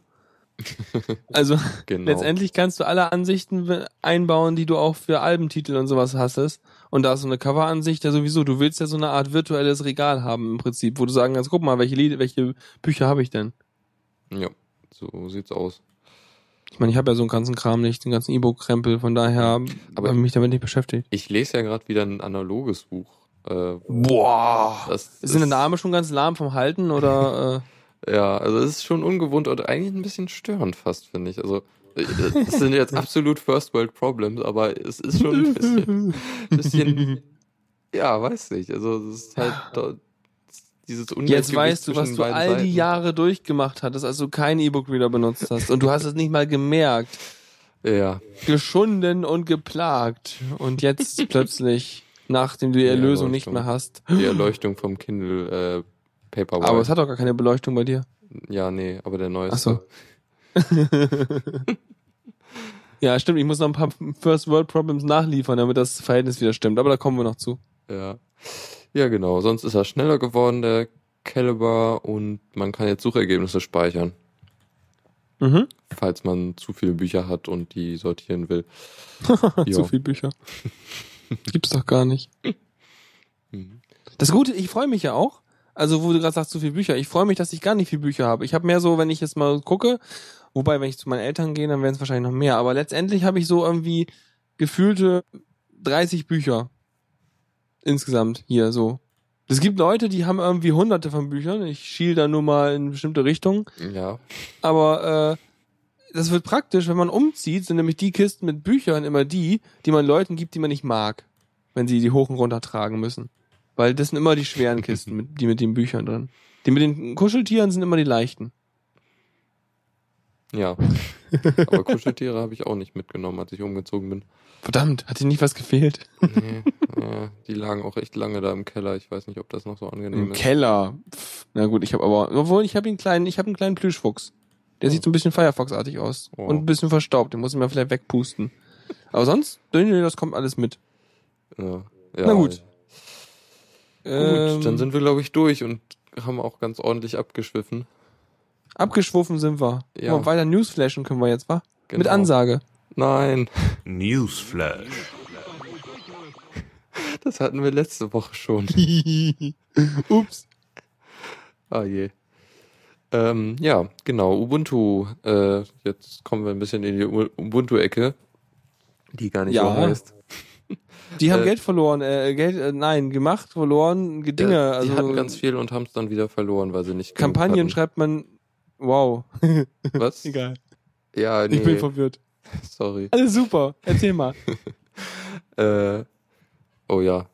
(laughs) Also genau. letztendlich kannst du alle Ansichten einbauen, die du auch für Albentitel und sowas hast. Und da ist so eine Coveransicht ja sowieso. Du willst ja so eine Art virtuelles Regal haben im Prinzip, wo du sagen kannst, guck mal, welche Lied, welche Bücher habe ich denn? Ja, so sieht's aus. Ich meine, ich habe ja so einen ganzen Kram nicht, den ganzen E-Book-Krempel, von daher habe ich mich damit nicht beschäftigt. Ich lese ja gerade wieder ein analoges Buch. Äh, Boah! das Sind deine Arme schon ganz lahm vom Halten oder äh, Ja, also es ist schon ungewohnt und eigentlich ein bisschen störend fast, finde ich. Also äh, es sind jetzt absolut First World Problems, aber es ist schon ein bisschen, (laughs) bisschen ja, weiß nicht. Also es ist halt da, dieses Jetzt Ungleichgewicht weißt du, was du all die Seiten. Jahre durchgemacht hattest, als du keinen E-Book-Reader benutzt hast. Und du hast es nicht mal gemerkt. Ja, Geschunden und geplagt. Und jetzt (laughs) plötzlich, nachdem du die Erlösung nicht Erleuchtung. mehr hast. die Erleuchtung vom Kindle äh, Paperwhite. Aber es hat doch gar keine Beleuchtung bei dir. ja, nee, aber der neueste. Ach so. (laughs) Ja, stimmt. Ich muss noch ein paar First World Problems nachliefern, damit das Verhältnis wieder stimmt. Aber da kommen wir noch zu. Ja. Ja, genau. Sonst ist er schneller geworden, der Caliber, und man kann jetzt Suchergebnisse speichern. Mhm. falls man zu viele Bücher hat und die sortieren will. (laughs) Zu Ja. viel Bücher. Gibt's doch gar nicht. (laughs) Mhm. Das Gute, ich freue mich ja auch. Also, wo du gerade sagst, zu viel Bücher. Ich freue mich, dass ich gar nicht viel Bücher habe. Ich habe mehr so, wenn ich jetzt mal gucke, wobei, wenn ich zu meinen Eltern gehe, dann werden es wahrscheinlich noch mehr. Aber letztendlich habe ich so irgendwie gefühlte 30 Bücher insgesamt hier so Es gibt Leute, die haben irgendwie hunderte von Büchern. Ich schiel da nur mal in bestimmte Richtungen. Ja. Aber äh, das wird praktisch, wenn man umzieht, sind nämlich die Kisten mit Büchern immer die, die man Leuten gibt, die man nicht mag, wenn sie die hoch und runter tragen müssen. Weil das sind immer die schweren Kisten, mit, die mit den Büchern drin. Die mit den Kuscheltieren sind immer die leichten. Ja. Aber Kuscheltiere habe ich auch nicht mitgenommen, als ich umgezogen bin. Verdammt, hat dir nicht was gefehlt? Nee, ja, die lagen auch echt lange da im Keller. Ich weiß nicht, ob das noch so angenehm Im ist. Keller. Pff, na gut, ich habe aber, obwohl ich habe einen kleinen, ich habe einen kleinen Plüschfuchs. Der sieht so ein bisschen Firefox-artig aus Oh. und ein bisschen verstaubt. Den muss ich mir vielleicht wegpusten. Aber sonst, das kommt alles mit. Ja. Ja, Na gut. Gut, Ähm, dann sind wir, glaube ich, durch und haben auch ganz ordentlich abgeschwiffen. abgeschwuffen sind wir. Ja. Ja. weiter Newsflashen können wir jetzt, wa? Mit Genau. Ansage. Nein, Newsflash. das hatten wir letzte Woche schon. (laughs) Ups. Ah je. Ähm, ja, genau, Ubuntu. Äh, jetzt kommen wir ein bisschen in die Ubuntu-Ecke, die gar nicht Ja. so heißt. Die haben Äh, Geld verloren, äh, Geld, äh, nein, gemacht, verloren, Dinge, Ja, also die hatten ganz viel und haben es dann wieder verloren, weil sie nicht Kampagnen schreibt man, wow. (laughs) Was? Egal. Ja, nee, Ich bin verwirrt. (laughs) sorry. Alles super. Erzähl mal. (laughs) Äh, oh ja.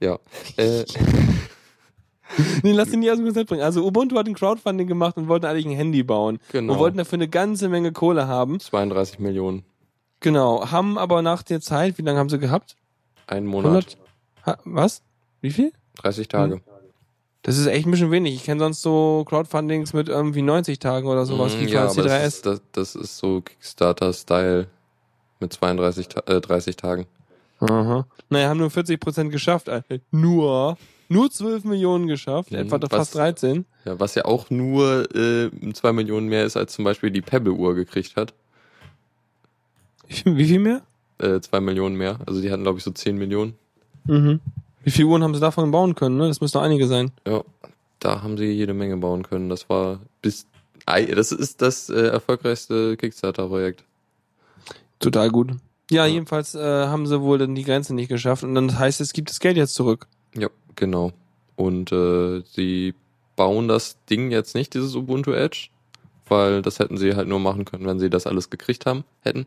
Ja. Äh, nee, lass den nicht aus dem Konzept bringen. Also Ubuntu hat ein Crowdfunding gemacht und wollten eigentlich ein Handy bauen. genau. Und wollten dafür eine ganze Menge Kohle haben. 32 Millionen. Genau. Haben aber nach der Zeit, wie lange haben sie gehabt? Einen Monat. Ha, was? Wie viel? 30 Tage. Das ist echt ein bisschen wenig. Ich kenne sonst so Crowdfundings mit irgendwie 90 Tagen oder sowas, Mm, wie ja, aber das C3S. ist, das, das ist so Kickstarter-Style mit 32, Ta- äh, 30 Tagen. Aha. Naja, haben nur 40% geschafft. Alter. Nur, nur 12 Millionen geschafft, Mhm, etwa was- fast 13. Ja, was ja auch nur äh, 2 Millionen mehr ist, als zum Beispiel die Pebble-Uhr gekriegt hat. (laughs) Wie viel, mehr? Äh, 2 Millionen mehr. Also die hatten, glaube ich, so 10 Millionen. Mhm. Wie viele Uhren haben sie davon bauen können, ne? Das müssen doch einige sein. Ja, da haben sie jede Menge bauen können. Das war bis. Das ist das äh, erfolgreichste Kickstarter-Projekt. Total gut. Ja, Ja. jedenfalls äh, haben sie wohl dann die Grenze nicht geschafft und dann heißt es, gibt das Geld jetzt zurück. Ja, genau. Und äh, sie bauen das Ding jetzt nicht, dieses Ubuntu Edge, weil das hätten sie halt nur machen können, wenn sie das alles gekriegt haben, hätten.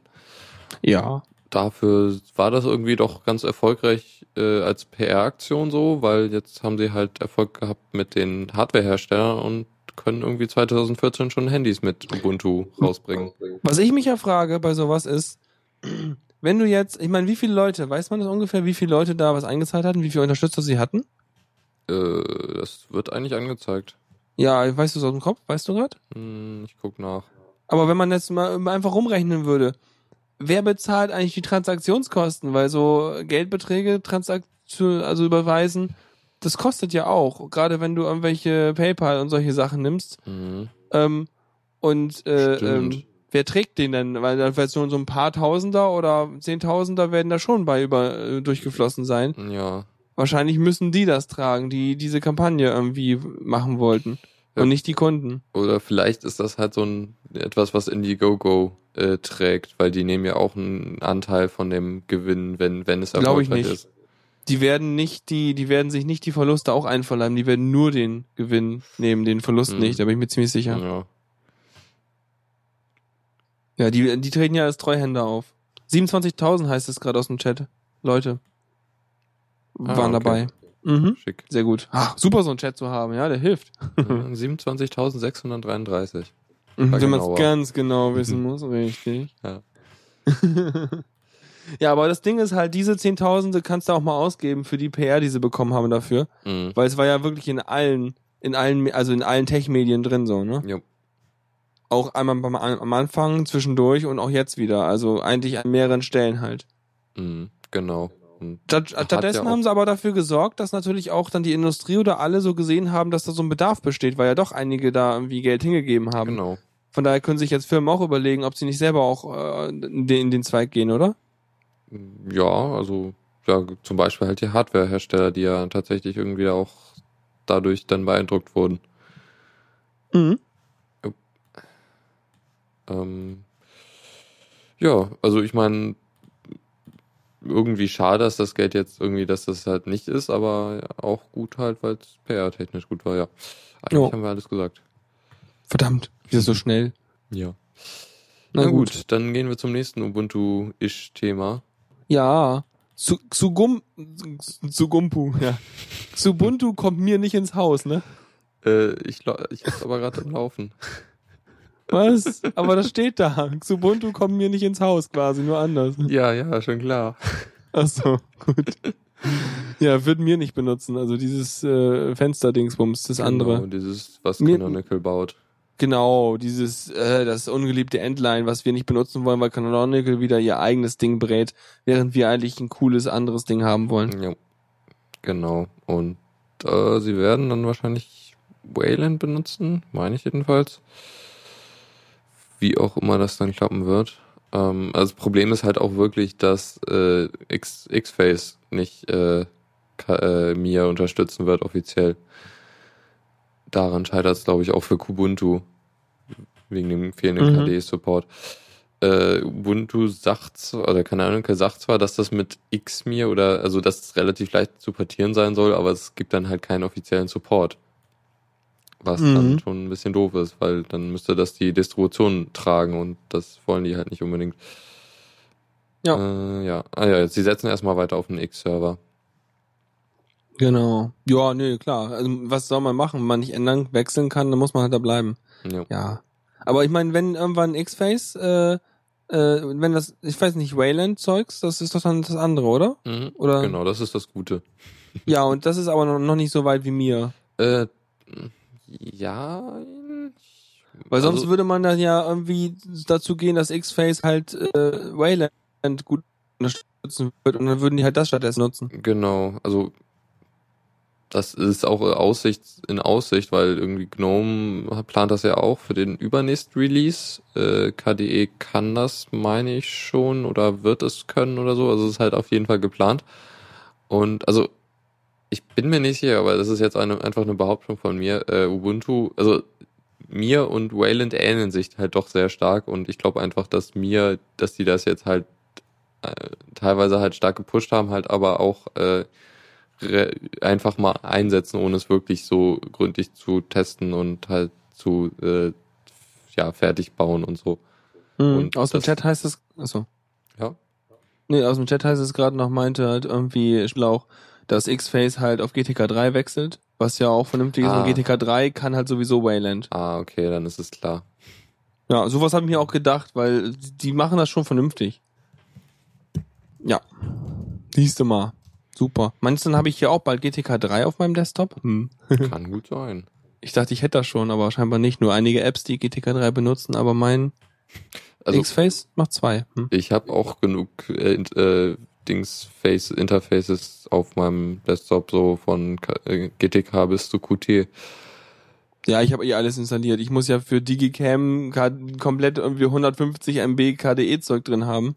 Ja. Dafür war das irgendwie doch ganz erfolgreich äh, als PR-Aktion so, weil jetzt haben sie halt Erfolg gehabt mit den Hardware-Herstellern und können irgendwie 2014 schon Handys mit Ubuntu rausbringen. Was ich mich ja frage bei sowas ist, (clears throat) wenn du jetzt, ich meine, wie viele Leute, weiß man das ungefähr, wie viele Leute da was eingezahlt hatten, wie viele Unterstützer sie hatten? Äh, das wird eigentlich angezeigt. Ja, weißt du es aus dem Kopf, weißt du gerade? Hm, ich guck nach. Aber wenn man jetzt mal einfach rumrechnen würde, wer bezahlt eigentlich die Transaktionskosten? Weil so Geldbeträge Transaktion, also überweisen, das kostet ja auch. Gerade wenn du irgendwelche PayPal und solche Sachen nimmst. Mhm. Ähm, und äh, ähm, wer trägt den denn? Weil da wird so so ein paar Tausender oder Zehntausender werden da schon bei über äh, durchgeflossen sein. Ja. Wahrscheinlich müssen die das tragen, die diese Kampagne irgendwie machen wollten. Ja. Und nicht die Kunden. Oder vielleicht ist das halt so ein etwas, was Indiegogo äh, trägt, weil die nehmen ja auch einen Anteil von dem Gewinn, wenn wenn es Glaub ich erfolgreich nicht. ist. Die werden nicht die, die werden sich nicht die Verluste auch einverleiben, die werden nur den Gewinn nehmen, den Verlust Mhm. nicht, da bin ich mir ziemlich sicher. Ja. Ja, die, die treten ja als Treuhänder auf. 27.000 heißt es gerade aus dem Chat. Leute Ah, waren okay. dabei. Mhm. Schick. Sehr gut. Ah, super, so einen Chat zu haben, ja, der hilft. Ja, 27.633. Mhm, Wenn man es ganz genau wissen (laughs) muss, richtig. Ja. (laughs) ja, aber das Ding ist halt, diese Zehntausende kannst du auch mal ausgeben für die PR, die sie bekommen haben dafür. Mhm. Weil es war ja wirklich in allen, in allen, also in allen Tech-Medien drin so, ne? Ja. Auch einmal beim, am Anfang, zwischendurch und auch jetzt wieder. Also eigentlich an mehreren Stellen halt. Mhm. Genau. Und stattdessen ja haben sie aber dafür gesorgt, dass natürlich auch dann die Industrie oder alle so gesehen haben, dass da so ein Bedarf besteht, weil ja doch einige da irgendwie Geld hingegeben haben. genau. Von daher können sich jetzt Firmen auch überlegen, ob sie nicht selber auch äh, in, den, in den Zweig gehen, oder? Ja, also ja, zum Beispiel halt die Hardware-Hersteller, die ja tatsächlich irgendwie auch dadurch dann beeindruckt wurden. Mhm. Ähm, ja, also ich meine, irgendwie schade, dass das Geld jetzt irgendwie, dass das halt nicht ist, aber auch gut halt, weil es PR-technisch gut war, ja. Eigentlich Jo. haben wir alles gesagt. Verdammt, wieder so schnell. Ja. Na Na, gut. gut. dann gehen wir zum nächsten Ubuntu-Ish-Thema. Ja. Zu, Xugum, Xugumpu, ja. Xubuntu kommt mir nicht ins Haus, ne? Äh, ich ich hab's aber gerade am Laufen. Was? Aber das steht da. Xubuntu kommt mir nicht ins Haus quasi, nur anders. Ja, ja, schon klar. Ach so, gut. Ja, wird mir nicht benutzen. Also dieses äh, Fensterdingsbums, das andere. Genau, dieses, was Mir- Canonical baut. Genau, dieses, äh, das ungeliebte Endline, was wir nicht benutzen wollen, weil Canonical wieder ihr eigenes Ding brät, während wir eigentlich ein cooles anderes Ding haben wollen. Ja. Genau. Und äh, sie werden dann wahrscheinlich Wayland benutzen, meine ich jedenfalls. Wie auch immer das dann klappen wird. Ähm, also das Problem ist halt auch wirklich, dass äh, X- X-Face nicht äh, äh, Mia unterstützen wird offiziell. Daran scheitert es, glaube ich, auch für Kubuntu. Wegen dem fehlenden Mhm. KDE-Support. Äh, Ubuntu sagt oder keine Ahnung, sagt zwar, dass das mit Xmir oder, also dass es relativ leicht zu portieren sein soll, aber es gibt dann halt keinen offiziellen Support. Was Mhm. dann schon ein bisschen doof ist, weil dann müsste das die Distribution tragen und das wollen die halt nicht unbedingt. Ja. Äh, ja. Ah ja, sie setzen erstmal weiter auf den X-Server. Genau. Ja, nee, klar. Also, was soll man machen? Wenn man nicht ändern, wechseln kann, dann muss man halt da bleiben. Ja. Ja. Aber ich meine, wenn irgendwann X-Face, äh, äh, wenn das, ich weiß nicht, Wayland-Zeugs, das ist doch dann das andere, oder? Mhm. Oder- Genau, das ist das Gute. Ja, und das ist aber noch noch nicht so weit wie mir. Äh, ja. Weil sonst also- würde man dann ja irgendwie dazu gehen, dass X-Face halt äh, Wayland gut unterstützen wird und dann würden die halt das stattdessen nutzen. Genau, also das ist auch Aussicht, in Aussicht, weil irgendwie GNOME plant das ja auch für den übernächsten Release. Äh, KDE kann das, meine ich schon, oder wird es können oder so. Also es ist halt auf jeden Fall geplant. Und also ich bin mir nicht sicher, aber das ist jetzt eine, einfach eine Behauptung von mir. Äh, Ubuntu, also mir und Wayland ähneln sich halt doch sehr stark und ich glaube einfach, dass mir, dass die das jetzt halt äh, teilweise halt stark gepusht haben, halt aber auch äh, einfach mal einsetzen, ohne es wirklich so gründlich zu testen und halt zu äh, ja fertig bauen und so. Mhm. Und Aus dem Chat heißt es, achso. Ja. Nee, aus dem Chat heißt es gerade noch, meinte halt irgendwie Schlauch, dass X-Face halt auf GTK 3 wechselt, was ja auch vernünftig ist. Ah. Und GTK 3 kann halt sowieso Wayland. Ah, okay, dann ist es klar. Ja, sowas habe ich mir auch gedacht, weil die machen das schon vernünftig. Ja. Siehst du mal. Super. Meinst du, dann habe ich hier auch bald GTK 3 auf meinem Desktop? Hm. (laughs) Kann gut sein. Ich dachte, ich hätte das schon, aber scheinbar nicht. Nur einige Apps, die GTK 3 benutzen, aber mein Also X-Face macht zwei. Hm. ich habe auch genug äh, äh, Dings Face Interfaces auf meinem Desktop so von äh, GTK bis zu Qt. Ja, ich habe eh alles installiert. Ich muss ja für Digicam komplett irgendwie 150 MB KDE-Zeug drin haben.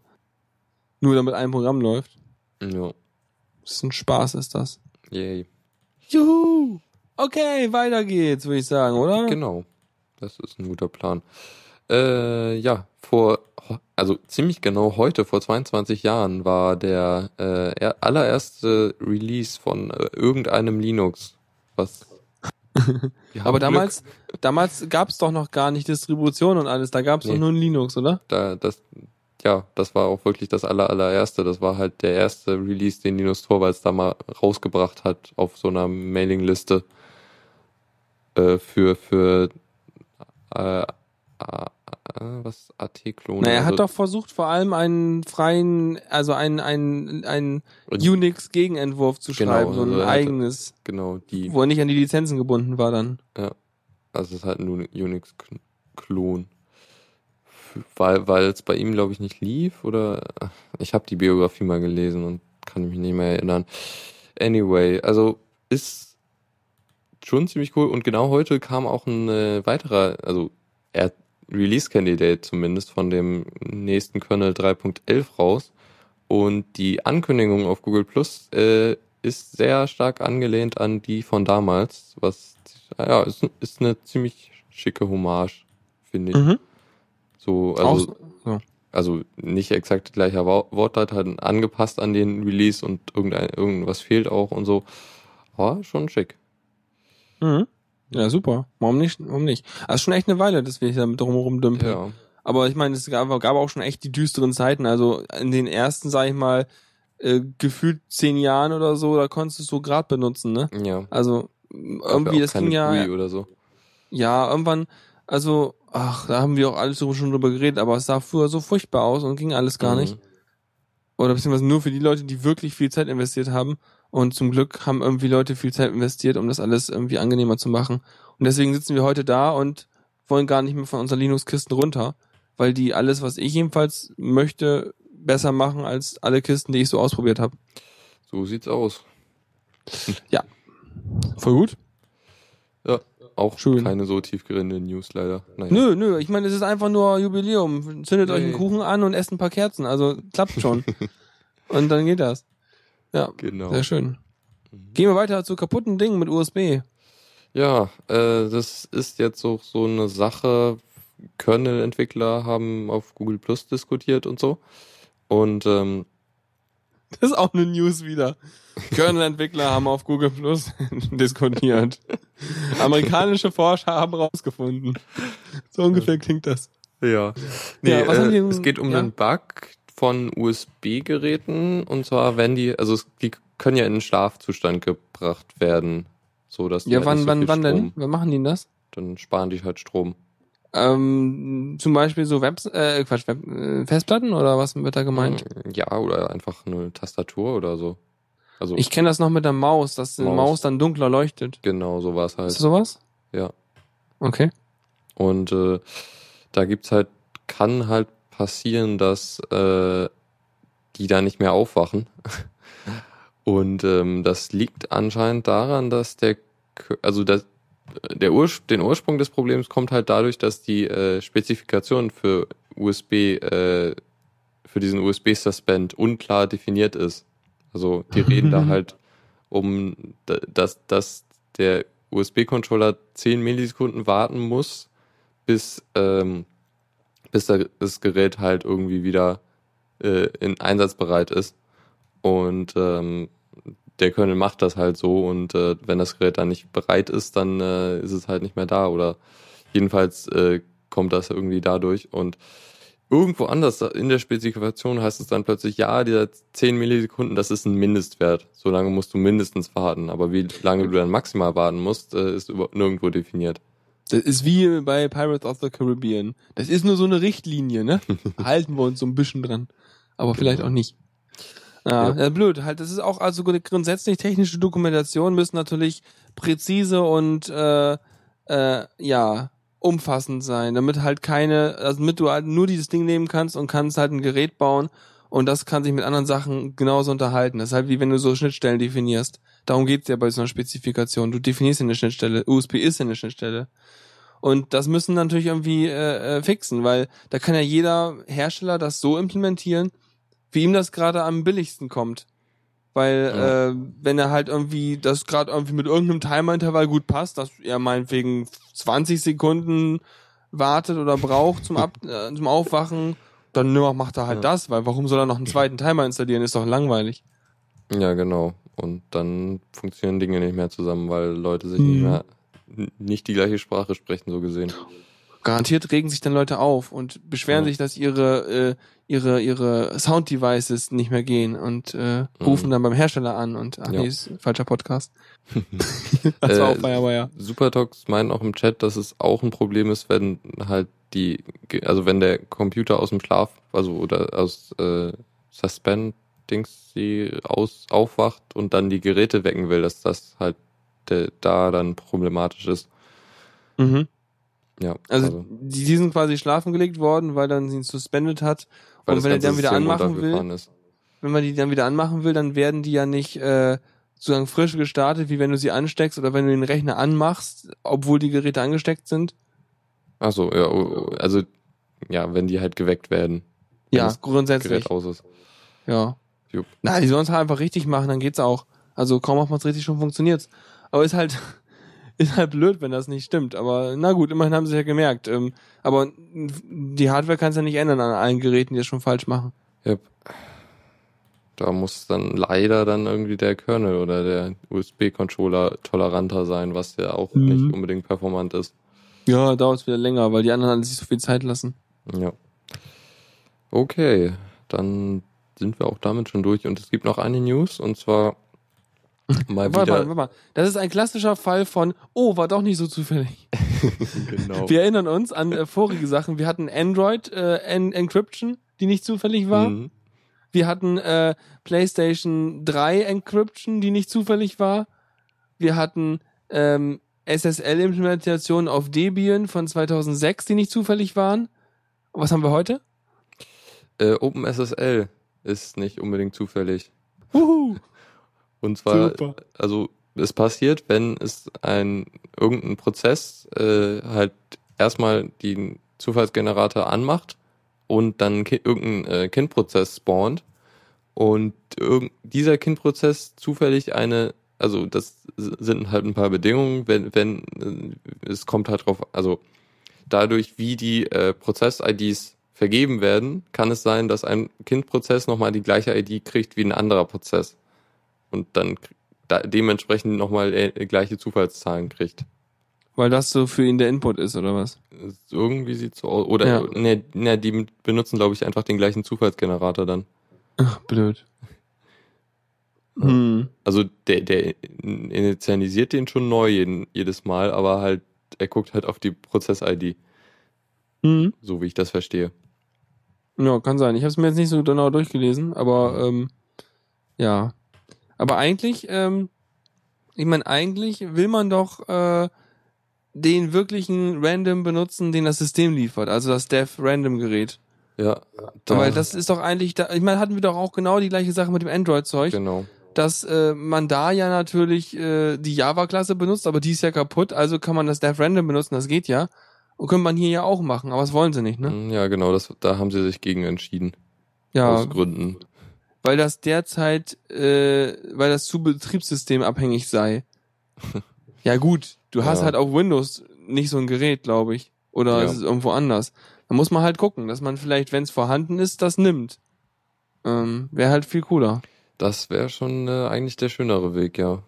Nur damit ein Programm läuft. Ja. Das ist ein Spaß, ist das. Yay. Juhu! Okay, weiter geht's, würde ich sagen, oder? Genau. Das ist ein guter Plan. Äh, ja, vor, also ziemlich genau heute, vor 22 Jahren, war der äh, er- allererste Release von äh, irgendeinem Linux. Was. (laughs) Aber Glück. damals, damals gab's doch noch gar nicht Distribution und alles. Da gab's Nee. doch nur ein Linux, oder? da, das, ja, das war auch wirklich das aller, allererste. Das war halt der erste Release, den Linus Torvalds da mal rausgebracht hat auf so einer Mailingliste äh, für, für äh, was AT-Klone. Na, er hat also- doch versucht, vor allem einen freien, also einen, einen, einen Unix-Gegenentwurf zu Genau, schreiben, so ein also er hatte- eigenes, genau, die, wo er nicht an die Lizenzen gebunden war dann. also es ist halt ein Unix-Klon. Weil, weil es bei ihm, glaube ich, nicht lief oder ich habe die Biografie mal gelesen und kann mich nicht mehr erinnern. Anyway, also ist schon ziemlich cool und genau heute kam auch ein äh, weiterer, also er Release-Candidate zumindest von dem nächsten Kernel 3.11 raus und die Ankündigung auf Google Plus äh, ist sehr stark angelehnt an die von damals, was ja ist, ist eine ziemlich schicke Hommage, finde ich. Mhm. So, also so. so. also nicht exakt gleicher Wo- Wortlaut, halt angepasst an den Release und irgendein, irgendwas fehlt auch und so. Aber schon schick. Mhm. Ja, super. Warum nicht? Warum nicht? Also schon echt eine Weile, dass wir hier damit drumherum dümpeln. Ja. Aber ich meine, es gab, gab auch schon echt die düsteren Zeiten. Also in den ersten, sag ich mal, äh, gefühlt zehn Jahren oder so, da konntest du es so grad benutzen, ne? Ja. Also irgendwie, das ging ja, oder so. ja, irgendwann, also, ach, da haben wir auch alles schon drüber geredet, aber es sah früher so furchtbar aus und ging alles gar Mhm. nicht. Oder beziehungsweise nur für die Leute, die wirklich viel Zeit investiert haben. Und zum Glück haben irgendwie Leute viel Zeit investiert, um das alles irgendwie angenehmer zu machen. Und deswegen sitzen wir heute da und wollen gar nicht mehr von unseren Linux-Kisten runter, weil die alles, was ich jedenfalls möchte, besser machen als alle Kisten, die ich so ausprobiert habe. So sieht's aus. (laughs) Voll gut. Ja. Auch Schön. keine so tiefgehende News leider. Naja. Nö, nö, ich meine, es ist einfach nur Jubiläum. Zündet euch einen Nee. Kuchen an und esst ein paar Kerzen. Also klappt schon. (laughs) und dann geht das. Ja, Genau. sehr schön. Gehen wir weiter zu kaputten Dingen mit USB. Ja, äh, das ist jetzt so, so eine Sache. Kernel-Entwickler haben auf Google Plus diskutiert und so. Und ähm, (laughs) Das ist auch eine News wieder. Kernel-Entwickler haben auf Google Plus (laughs) diskutiert. (laughs) Amerikanische Forscher haben rausgefunden. So ungefähr klingt das. ja, nee, Ja, äh, es geht um ja? einen Bug von USB-Geräten und zwar wenn die, also es, die können ja in einen Schlafzustand gebracht werden, so dass die Ja, halt wann, so wann, wann denn? Wann machen die das? Dann sparen die halt Strom. Ähm, zum Beispiel so Webs, äh, Quatsch, Web, äh, Festplatten oder was wird da gemeint? Ja, oder einfach eine Tastatur oder so. Also Ich kenne das noch mit der Maus, dass die Maus. Maus dann dunkler leuchtet. genau so war es halt. Ist das sowas? Ja. Okay. Und äh, da gibt's halt, kann halt passieren, dass äh, die da nicht mehr aufwachen. (laughs) Und ähm, das liegt anscheinend daran, dass der, also das, der Ursch den Ursprung des Problems kommt halt dadurch, dass die äh, Spezifikation für USB, äh, für diesen USB-Suspend unklar definiert ist. Also die reden da (laughs) halt um, dass, dass der USB-Controller 10 Millisekunden warten muss, bis, ähm, bis da- das Gerät halt irgendwie wieder äh, in einsatzbereit ist. Und ähm, der Kernel macht das halt so und äh, wenn das Gerät dann nicht bereit ist, dann äh, ist es halt nicht mehr da oder jedenfalls äh, kommt das irgendwie dadurch und irgendwo anders in der Spezifikation heißt es dann plötzlich, ja, dieser 10 Millisekunden, das ist ein Mindestwert. So lange musst du mindestens warten. Aber wie lange du dann maximal warten musst, äh, ist über, nirgendwo definiert. Das ist wie bei Pirates of the Caribbean. Das ist nur so eine Richtlinie, ne? (laughs) Halten wir uns so ein bisschen dran. Aber vielleicht auch nicht. Ja, Ja. ja. blöd. Halt, das ist auch, also grundsätzlich technische Dokumentation müssen natürlich präzise und äh, äh, ja, umfassend sein, damit halt keine, also damit du halt nur dieses Ding nehmen kannst und kannst halt ein Gerät bauen und das kann sich mit anderen Sachen genauso unterhalten. Das ist halt wie wenn du so Schnittstellen definierst. Darum geht's ja bei so einer Spezifikation. Du definierst eine Schnittstelle. USB ist eine Schnittstelle. Und das müssen natürlich irgendwie äh, äh, fixen, weil da kann ja jeder Hersteller das so implementieren, wie ihm das gerade am billigsten kommt. Weil Ja. äh, wenn er halt irgendwie das gerade irgendwie mit irgendeinem Timerintervall gut passt, dass er meinetwegen 20 Sekunden wartet oder braucht zum, Ab (laughs) äh, zum Aufwachen, dann nur macht er halt Ja. das, weil warum soll er noch einen zweiten Timer installieren? Ist doch langweilig. Ja, genau. Und dann funktionieren Dinge nicht mehr zusammen, weil Leute sich Mhm. nicht mehr nicht die gleiche Sprache sprechen, so gesehen. Garantiert regen sich dann Leute auf und beschweren Ja. sich, dass ihre äh, ihre ihre Sound-Devices nicht mehr gehen und äh, rufen dann beim Hersteller an und ach Mhm. Ja. nee, ist falscher Podcast. (laughs) das war Äh, auch Firewire. Supertox meinen auch im Chat, dass es auch ein Problem ist, wenn halt die, also wenn der Computer aus dem Schlaf, also oder aus äh, Suspend-Dings sie aus, aufwacht und dann die Geräte wecken will, dass das halt der, da dann problematisch ist. Mhm. Ja, Also, die, die sind quasi schlafen gelegt worden, weil dann sie ihn suspendet hat. weil und wenn er dann wieder System anmachen will, Ist. wenn man die dann wieder anmachen will, dann werden die ja nicht äh, sozusagen frisch gestartet, wie wenn du sie ansteckst oder wenn du den Rechner anmachst, obwohl die Geräte angesteckt sind. Ach so, ja, oh, also ja, wenn die halt geweckt werden, Ja, das grundsätzlich. Gerät aus ist. Ja. Jupp. Na, die sollen es halt einfach richtig machen, dann geht's auch. Also kaum macht man es richtig, schon funktioniert's. Aber ist halt, (laughs) ist halt blöd, wenn das nicht stimmt. Aber na gut, immerhin haben sie es ja gemerkt. Ähm, aber die Hardware kannst du ja nicht ändern an allen Geräten, die es schon falsch machen. Yep. Da muss dann leider dann irgendwie der Kernel oder der USB-Controller toleranter sein, was ja auch Mhm. nicht unbedingt performant ist. Ja, dauert wieder länger, weil die anderen halt sich so viel Zeit lassen. Ja. Okay, dann sind wir auch damit schon durch und es gibt noch eine News und zwar mal Warte, wieder. warte, warte mal. Das ist ein klassischer Fall von, oh, war doch nicht so zufällig. (laughs) genau. Wir erinnern uns an äh, vorige Sachen. Wir hatten Android äh, En Encryption, die nicht zufällig war. Mhm. Wir hatten äh, PlayStation 3 Encryption, die nicht zufällig war. Wir hatten ähm, SSL-Implementationen auf Debian von 2006, die nicht zufällig waren. Und was haben wir heute? Äh, OpenSSL ist nicht unbedingt zufällig. Uhu. (laughs) Und zwar, Super. also es passiert, wenn es ein irgendein Prozess äh, halt erstmal den Zufallsgenerator anmacht und dann ki irgendein äh, Kindprozess spawnt und dieser Kindprozess zufällig eine, also das sind halt ein paar Bedingungen, wenn, wenn äh, es kommt halt drauf, also dadurch, wie die äh, Prozess-IDs vergeben werden, kann es sein, dass ein Kindprozess nochmal die gleiche ID kriegt wie ein anderer Prozess und dann dementsprechend nochmal äh, gleiche Zufallszahlen kriegt. Weil das so für ihn der Input ist, oder was? Irgendwie sieht so aus. Oder Ja. ne, ne, die benutzen, glaube ich, einfach den gleichen Zufallsgenerator dann. Ach, blöd. Hm. Also der, der initialisiert den schon neu jeden, jedes Mal, aber halt, er guckt halt auf die Prozess-ID, Hm. so wie ich das verstehe. Ja, kann sein. Ich habe es mir jetzt nicht so genau durchgelesen, aber ähm, ja. Aber eigentlich, ähm, ich meine, eigentlich will man doch äh, den wirklichen Random benutzen, den das System liefert, also das Dev Random Gerät. Ja, Weil das ist doch eigentlich, da, ich meine, hatten wir doch auch genau die gleiche Sache mit dem Android-Zeug, genau. dass äh, man da ja natürlich äh, die Java-Klasse benutzt, aber die ist ja kaputt, also kann man das Dev Random benutzen, das geht ja. Könnte man hier ja auch machen, aber das wollen sie nicht, ne? Mm, Ja, genau, das, da haben sie sich gegen entschieden. Ja, Aus Gründen. weil das derzeit, äh, weil das zu Betriebssystem abhängig sei. (laughs) ja gut, du hast Ja. halt auf Windows nicht so ein Gerät, glaube ich. Oder Ja. ist es irgendwo anders. Da muss man halt gucken, dass man vielleicht, wenn es vorhanden ist, das nimmt. Ähm, Wäre halt viel cooler. Das wäre schon äh, eigentlich der schönere Weg, ja.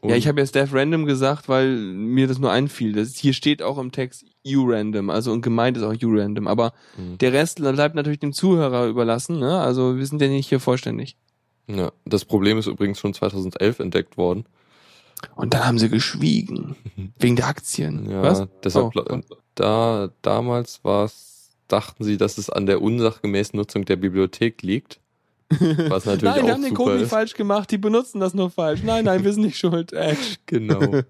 Und- ja, ich habe jetzt Dev Random gesagt, weil mir das nur einfiel. Das, hier steht auch im Text U-Random, also und gemeint ist auch U-Random. Aber Mhm. der Rest bleibt natürlich dem Zuhörer überlassen. Ne? Also wir sind ja nicht hier vollständig. Ja, das Problem ist übrigens schon 2011 entdeckt worden. Und dann haben sie geschwiegen. (laughs) Wegen der Aktien. Ja, Was? deshalb Oh. da damals war's, dachten sie, dass es an der unsachgemäßen Nutzung der Bibliothek liegt. Was natürlich Nein, auch wir haben den Code nicht falsch gemacht, die benutzen das nur falsch. Nein, nein, wir sind nicht schuld. Edge. (laughs) Genau.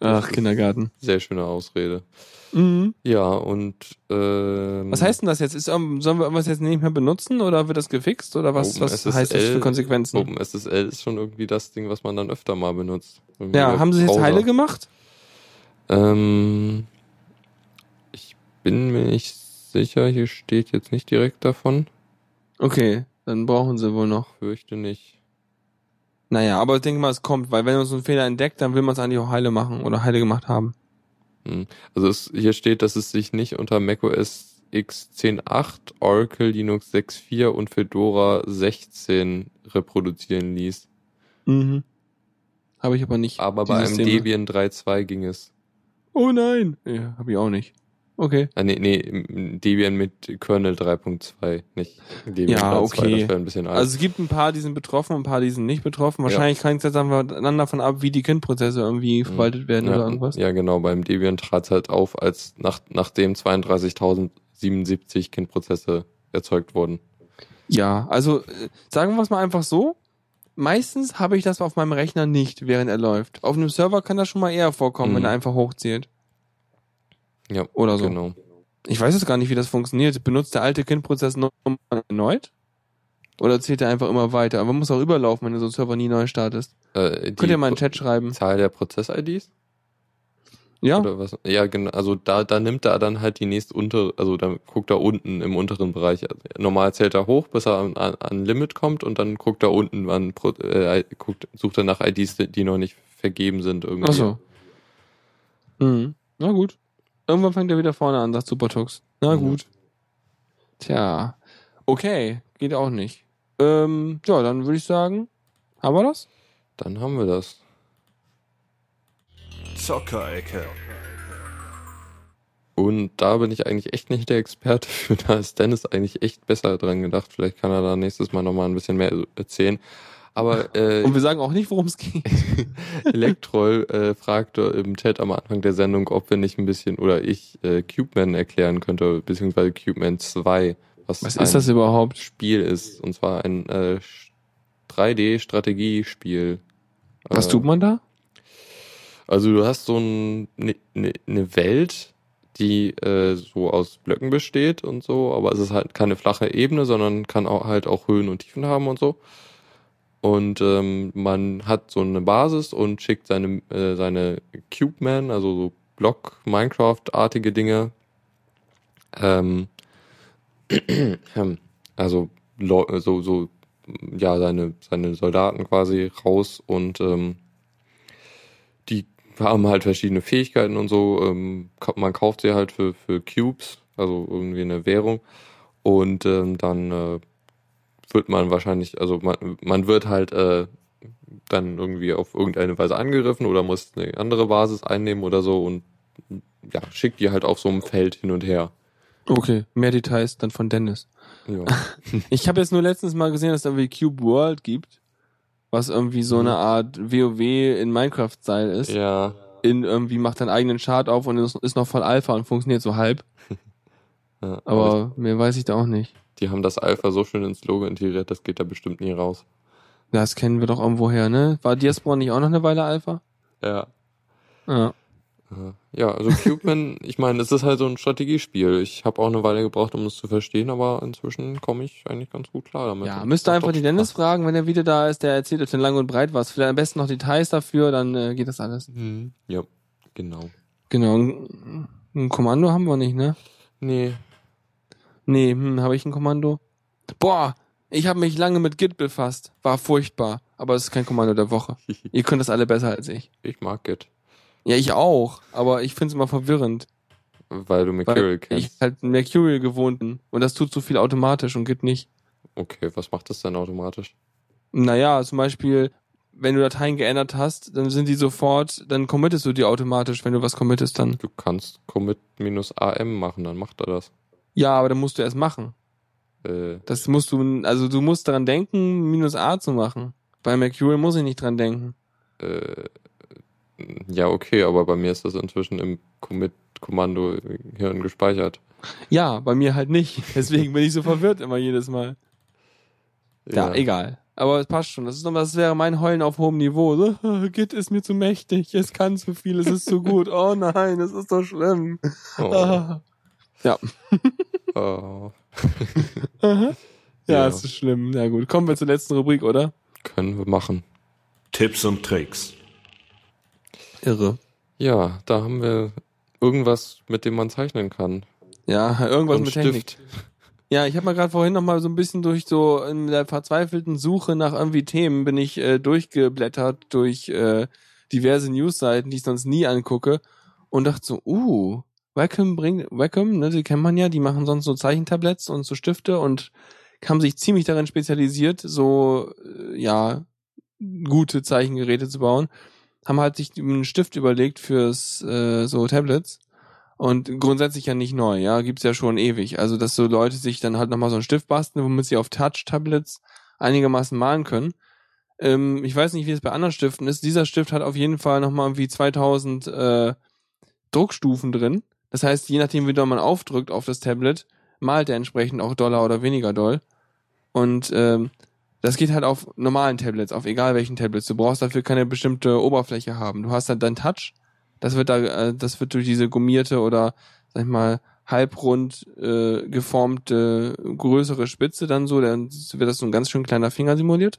Ach, Kindergarten. Sehr schöne Ausrede. Mhm. Ja, und ähm, Was heißt denn das jetzt? Ist, sollen wir irgendwas jetzt nicht mehr benutzen oder wird das gefixt oder was, was heißt das für Konsequenzen? OpenSSL ist schon irgendwie das Ding, was man dann öfter mal benutzt. Irgendwie Ja, haben sie jetzt Browser. heile gemacht? Ähm, ich bin mir nicht sicher, hier steht jetzt nicht direkt davon. Okay, dann brauchen sie wohl noch. Fürchte nicht. Naja, aber ich denke mal, es kommt, weil wenn man so einen Fehler entdeckt, dann will man es eigentlich auch heile machen oder heile gemacht haben. Hm. Also es, hier steht, dass es sich nicht unter macOS X 10.8, Oracle Linux 6.4 und Fedora 16 reproduzieren ließ. Mhm. Habe ich aber nicht. Aber bei einem. Debian 3.2 ging es. Oh nein. Ja, habe ich auch nicht. Okay. Ah, nee, nee, Debian mit Kernel 3.2, nicht Debian Ja, 3.2, okay. das wäre ein bisschen alt. Also es gibt ein paar, die sind betroffen, ein paar, die sind nicht betroffen. Wahrscheinlich hängt es jetzt einfach dann davon ab, wie die Kindprozesse irgendwie verwaltet werden Mhm. ja, oder irgendwas. Ja, genau, beim Debian trat es halt auf, als nach, nachdem 32.077 Kindprozesse erzeugt wurden. Ja, also äh, sagen wir es mal einfach so. Meistens habe ich das auf meinem Rechner nicht, während er läuft. Auf einem Server kann das schon mal eher vorkommen, Mhm. wenn er einfach hochzählt. Ja, Oder so. genau. Ich weiß jetzt gar nicht, wie das funktioniert. Benutzt der alte Kindprozess noch mal erneut? Oder zählt er einfach immer weiter? Aber man muss auch überlaufen, wenn du so einen Server nie neu startest. Äh, Könnt ihr mal in den Pro- Chat schreiben. Zahl der Prozess-IDs? Ja? Oder was? Ja, genau. Also da, da nimmt er dann halt die nächste untere, also dann guckt er unten im unteren Bereich. Normal zählt er hoch, bis er an, an, an Limit kommt und dann guckt er unten an, äh, guckt, sucht er nach IDs, die noch nicht vergeben sind irgendwie. Ach so. Mhm. Na gut. Irgendwann fängt er wieder vorne an, sagt Supertux. Na gut. Tja. Okay, geht auch nicht. Ähm, ja, dann würde ich sagen, haben wir das? Dann haben wir das. Zockerecke. Und da bin ich eigentlich echt nicht der Experte für. Da ist Dennis eigentlich echt besser dran gedacht. Vielleicht kann er da nächstes Mal nochmal ein bisschen mehr erzählen. Aber äh, Und wir sagen auch nicht, worum es geht. (laughs) Elektroll äh, fragte im Chat am Anfang der Sendung, ob wir nicht ein bisschen oder ich äh, Cubeman erklären könnte, beziehungsweise Cubeman 2, was, Was ist das überhaupt? Spiel ist. Und zwar ein äh, 3D-Strategiespiel. Was Äh, tut man da? Also du hast so ein, ne, ne, eine Welt, die äh, so aus Blöcken besteht und so, aber es ist halt keine flache Ebene, sondern kann auch halt auch Höhen und Tiefen haben und so. Und ähm, man hat so eine Basis und schickt seine äh, seine Cubeman, also so Block Minecraft-artige Dinge, ähm, (clears throat) also so so ja seine seine Soldaten quasi raus und ähm, die haben halt verschiedene Fähigkeiten und so. Ähm, man kauft sie halt für, für Cubes, also irgendwie eine Währung. Und ähm, dann äh, wird man wahrscheinlich, also man, man wird halt äh, dann irgendwie auf irgendeine Weise angegriffen oder muss eine andere Basis einnehmen oder so und ja, schickt die halt auf so einem Feld hin und her. Okay, mehr Details dann von Dennis. Ja. (laughs) Ich habe jetzt nur letztens mal gesehen, dass es irgendwie Cube World gibt, was irgendwie so eine Art WoW in Minecraft-Style ist. ja. In irgendwie macht einen eigenen Chart auf und ist, ist noch voll Alpha und funktioniert so halb. (laughs) ja. Aber mehr weiß ich da auch nicht. Die haben das Alpha so schön ins Logo integriert, das geht da bestimmt nie raus. Das kennen wir doch irgendwo her, ne? War Diaspora nicht auch noch eine Weile Alpha? Ja. Ja. Ja, also Cubeman, (laughs) ich meine, es ist halt so ein Strategiespiel. Ich habe auch eine Weile gebraucht, um es zu verstehen, aber inzwischen komme ich eigentlich ganz gut klar damit. Ja, müsst ihr einfach die Dennis Spaß. fragen, wenn er wieder da ist, der erzählt euch dann lang und breit was. Vielleicht am besten noch Details dafür, dann äh, geht das alles. Mhm. Ja, genau. Genau. Ein, ein Kommando haben wir nicht, ne? Nee, Nee, hm, habe ich ein Kommando? Boah, ich habe mich lange mit Git befasst. War furchtbar. Aber es ist kein Kommando der Woche. (laughs) Ihr könnt das alle besser als ich. ich mag Git, Ja, ich auch. Aber ich find's immer verwirrend. weil du Mercurial Weil ich kennst. halt Mercurial gewohnt bin. Und das tut so viel automatisch und Git nicht. Okay, was macht das denn automatisch? Naja, zum Beispiel, wenn du Dateien geändert hast, dann sind die sofort, dann committest du die automatisch. Wenn du was committest, dann. Du kannst commit minus am machen, dann macht er das. Ja, aber dann musst du erst machen. Äh, Das musst du, also du musst daran denken, minus A zu machen. Bei Mercurial muss ich nicht dran denken. äh, ja, okay, aber bei mir ist das inzwischen im Commit-Kommando Hirn gespeichert. Ja, bei mir halt nicht. Deswegen bin ich so verwirrt immer jedes Mal. Ja, egal. Aber es passt schon. Das ist das wäre mein Heulen auf hohem Niveau. So, (laughs) Git ist mir zu mächtig. Es kann zu viel. Es ist zu gut. Oh nein, es ist so schlimm. Oh, Ah. (laughs) Ja. (laughs) oh. Ja, Ja. es ist schlimm. Ja gut. Kommen wir zur letzten Rubrik, oder? Können wir machen. Tipps und Tricks. Irre. Ja, da haben wir irgendwas, mit dem man zeichnen kann. Ja, irgendwas Und mit Technik. Stift. Ja, ich habe mal gerade vorhin noch mal so ein bisschen durch so in der verzweifelten Suche nach irgendwie Themen bin ich äh, durchgeblättert durch äh, diverse Newsseiten, die ich sonst nie angucke und dachte so, uh, Wacom bringt Wacom, ne, die kennt man ja, die machen sonst so Zeichentabletts und so Stifte und haben sich ziemlich darin spezialisiert, so äh, ja gute Zeichengeräte zu bauen, haben halt sich einen Stift überlegt fürs äh, so Tablets und grundsätzlich ja nicht neu, ja, gibt's ja schon ewig. Also, dass so Leute sich dann halt nochmal so einen Stift basteln, womit sie auf Touch-Tablets einigermaßen malen können. Ähm, ich weiß nicht, wie es bei anderen Stiften ist. Dieser Stift hat auf jeden Fall nochmal irgendwie 2000 äh, Druckstufen drin. Das heißt, je nachdem, wie doll man aufdrückt auf das Tablet, malt er entsprechend auch doller oder weniger doll. Und ähm, das geht halt auf normalen Tablets, auf egal welchen Tablets. Du brauchst dafür keine bestimmte Oberfläche haben. Du hast halt dein Touch. Das wird da, äh, das wird durch diese gummierte oder sag ich mal halbrund äh, geformte größere Spitze dann so, dann wird das so ein ganz schön kleiner Finger simuliert.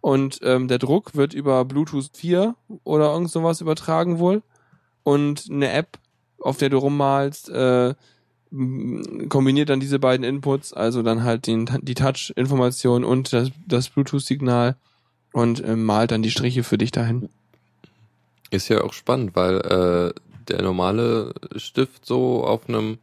Und ähm, der Druck wird über Bluetooth 4 oder irgend sowas übertragen wohl. Und eine App, auf der du rummalst, äh, kombiniert dann diese beiden Inputs, also dann halt den, die Touch-Information und das, das Bluetooth-Signal und äh, malt dann die Striche für dich dahin. Ist ja auch spannend, weil äh, der normale Stift so auf einem,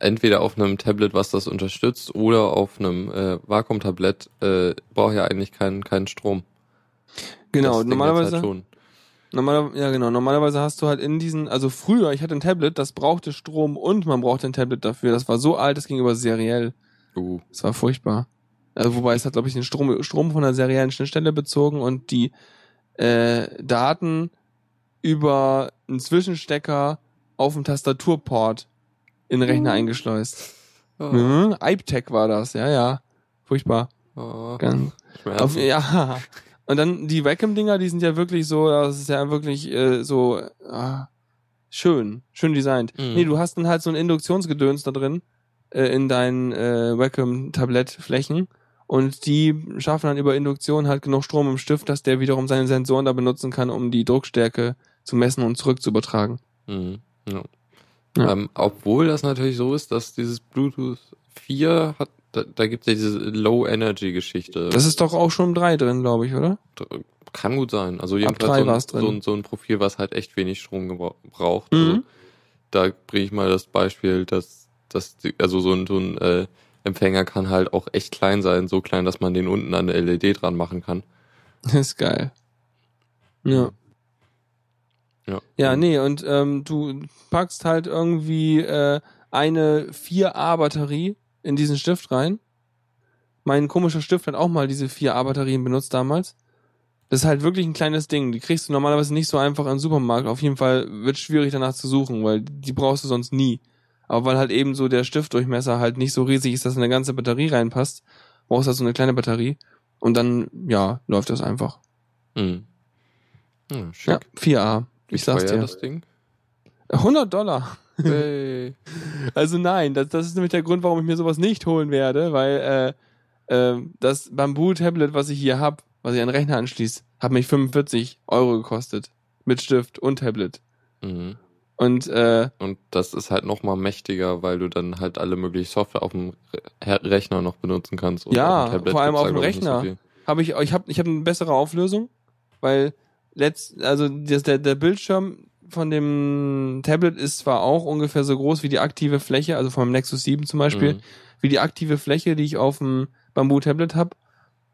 entweder auf einem Tablet, was das unterstützt, oder auf einem äh, Vakuumtablett, äh, braucht ja eigentlich keinen keinen Strom. Genau, jetzt normalerweise. Halt schon. Normaler, ja genau, normalerweise hast du halt in diesen, also früher, ich hatte ein Tablet, das brauchte Strom und man brauchte ein Tablet dafür. Das war so alt, das ging über seriell. Uh, Das war furchtbar. Also, wobei es hat, glaube ich, den Strom, Strom von der seriellen Schnittstelle bezogen und die äh, Daten über einen Zwischenstecker auf dem Tastaturport in den Rechner eingeschleust. oh, Mhm. iPtech war das, ja, ja. Furchtbar. oh, Ganz, auf, ja. (laughs) Und dann die Wacom-Dinger, die sind ja wirklich so, das ist ja wirklich äh, so ah, schön, schön designt. Mhm. Nee, du hast dann halt so ein Induktionsgedöns da drin äh, in deinen äh, Wacom-Tablettflächen und die schaffen dann über Induktion halt genug Strom im Stift, dass der wiederum seine Sensoren da benutzen kann, um die Druckstärke zu messen und zurück zu übertragen. Mhm. Ja. Ja. Ähm, obwohl das natürlich so ist, dass dieses Bluetooth 4 hat, da, da gibt es ja diese Low-Energy-Geschichte. Das ist doch auch schon im 3 drin, glaube ich, oder? Kann gut sein. Also drei jedenfalls war's so, ein, drin. so, ein, so ein Profil, was halt echt wenig Strom braucht. Mhm. Also, da bringe ich mal das Beispiel, dass, dass die, also so ein, so ein äh, Empfänger kann halt auch echt klein sein, so klein, dass man den unten an eine LED dran machen kann. Das (laughs) ist geil. Ja. Ja, Ja, nee, und ähm, du packst halt irgendwie äh, eine 4A-Batterie in diesen Stift rein. Mein komischer Stift hat auch mal diese 4A-Batterien benutzt damals. Das ist halt wirklich ein kleines Ding. Die kriegst du normalerweise nicht so einfach im Supermarkt. Auf jeden Fall wird schwierig danach zu suchen, weil die brauchst du sonst nie. Aber weil halt eben so der Stiftdurchmesser halt nicht so riesig ist, dass eine ganze Batterie reinpasst, brauchst du halt so eine kleine Batterie. Und dann, ja, läuft das einfach. Mhm. Ja, schick. Ja, 4A. Wie Ich sag's dir. das Ding? 100 Dollar. Hey. Also nein, das, das ist nämlich der Grund, warum ich mir sowas nicht holen werde, weil äh, äh, das Bamboo-Tablet, was ich hier hab, was ich an den Rechner anschließt, hat mich 45 Euro gekostet. Mit Stift und Tablet. Mhm. Und äh, Und das ist halt noch mal mächtiger, weil du dann halt alle möglichen Software auf dem Re Rechner noch benutzen kannst. Und Ja, Tablet vor allem auf dem Rechner. viel. habe ich, ich habe ich hab eine bessere Auflösung, weil letzt, also das, der, der Bildschirm von dem Tablet ist zwar auch ungefähr so groß wie die aktive Fläche, also vom Nexus 7 zum Beispiel, Mhm. wie die aktive Fläche, die ich auf dem Bamboo-Tablet habe.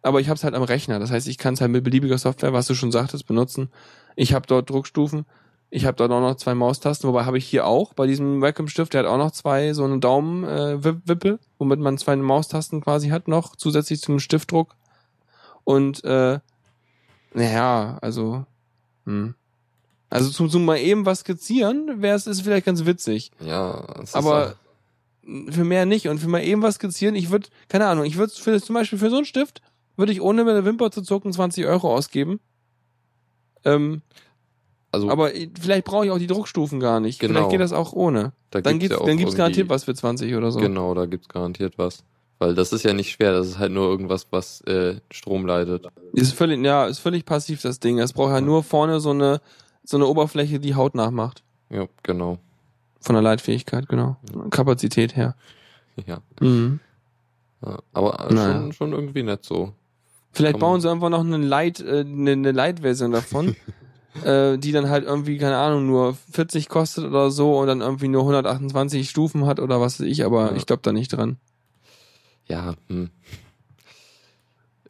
Aber ich habe es halt am Rechner. Das heißt, ich kann es halt mit beliebiger Software, was du schon sagtest, benutzen. Ich habe dort Druckstufen. Ich habe dort auch noch zwei Maustasten. Wobei habe ich hier auch bei diesem Wacom-Stift, der hat auch noch zwei so eine Daumen-Wippe, äh, womit man zwei Maustasten quasi hat noch, zusätzlich zum Stiftdruck. Und äh, naja, also hm. Also zum, zum mal eben was skizzieren, wäre es ist vielleicht ganz witzig. Ja, es ist Aber auch- für mehr nicht. Und für mal eben was skizzieren, ich würde, keine Ahnung, ich würde für zum Beispiel für so einen Stift, würde ich ohne mit der Wimper zu zucken 20 Euro ausgeben. Ähm, also aber vielleicht brauche ich auch die Druckstufen gar nicht. Genau. Vielleicht geht das auch ohne. da Dann gibt's gibt's, ja dann gibt's garantiert was für 20 oder so. Genau, da gibt's garantiert was. Weil das ist ja nicht schwer, das ist halt nur irgendwas, was äh, Strom leitet. Ist völlig, ja, ist völlig passiv das Ding. Es braucht ja nur vorne so eine, so eine Oberfläche, die Haut nachmacht. Ja, genau. Von der Leitfähigkeit, genau. Kapazität her. Ja. Mhm. ja. Aber äh, Naja. schon, schon irgendwie nett so. Vielleicht bauen sie einfach noch eine Light, äh, eine, eine Light-Version davon, (laughs) äh, die dann halt irgendwie, keine Ahnung, nur 40 kostet oder so und dann irgendwie nur 128 Stufen hat oder was weiß ich, aber Ja. ich glaube da nicht dran. Ja, hm.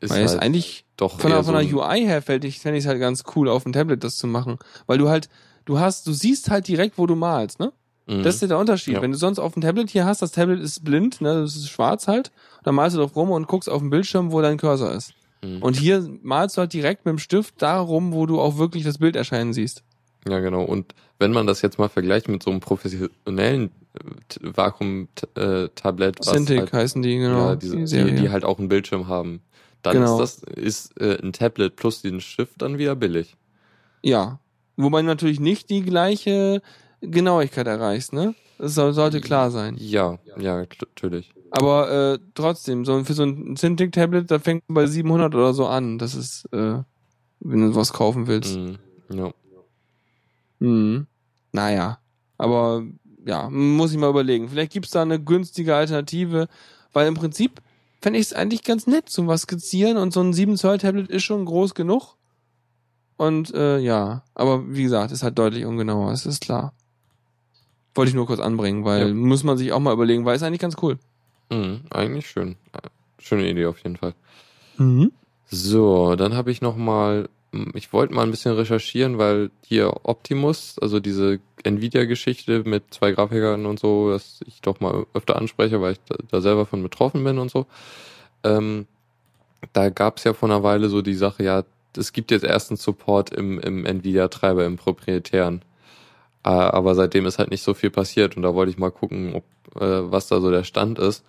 Ist Weil es halt eigentlich doch von der, von der so UI her fände ich es halt ganz cool, auf dem Tablet das zu machen. Weil du halt, du hast, du siehst halt direkt, wo du malst, ne? Mhm. Das ist ja der Unterschied. Ja. Wenn du sonst auf dem Tablet hier hast, das Tablet ist blind, ne, das ist schwarz halt, dann malst du drauf rum und guckst auf dem Bildschirm, wo dein Cursor ist. Mhm. Und hier malst du halt direkt mit dem Stift da rum, wo du auch wirklich das Bild erscheinen siehst. Ja, genau. Und wenn man das jetzt mal vergleicht mit so einem professionellen äh, Vakuum-Tablet, was Cintiq halt, heißen die, genau. ja, diese, die, Serie. die halt auch einen Bildschirm haben, dann Genau. ist das ist äh, ein Tablet plus den Stift dann wieder billig. ja. Wobei natürlich nicht die gleiche Genauigkeit erreichst, ne? Das soll, sollte klar sein. Ja, ja, natürlich. Aber äh, trotzdem, so für so ein Cintiq-Tablet, da fängt man bei 700 oder so an. Das ist, äh, wenn du was kaufen willst. Mhm. Ja. Mhm. Naja, aber ja, muss ich mal überlegen. Vielleicht gibt's da eine günstige Alternative, weil im Prinzip fände ich es eigentlich ganz nett zum was skizzieren und so ein 7 Zoll Tablet ist schon groß genug. Und äh, ja, aber wie gesagt, ist halt deutlich ungenauer, es ist klar. Wollte ich nur kurz anbringen, weil Ja. muss man sich auch mal überlegen, weil ist eigentlich ganz cool. Mhm, eigentlich schön. Schöne Idee auf jeden Fall. Mhm. So, dann habe ich noch mal, ich wollte mal ein bisschen recherchieren, weil hier Optimus, also diese Nvidia-Geschichte mit zwei Grafikern und so, dass ich doch mal öfter anspreche, weil ich da, selber von betroffen bin und so. Ähm, da gab es ja vor einer Weile so die Sache, ja, es gibt jetzt ersten Support im, im Nvidia-Treiber, im proprietären. Äh, aber seitdem ist halt nicht so viel passiert und da wollte ich mal gucken, ob, äh, was da so der Stand ist.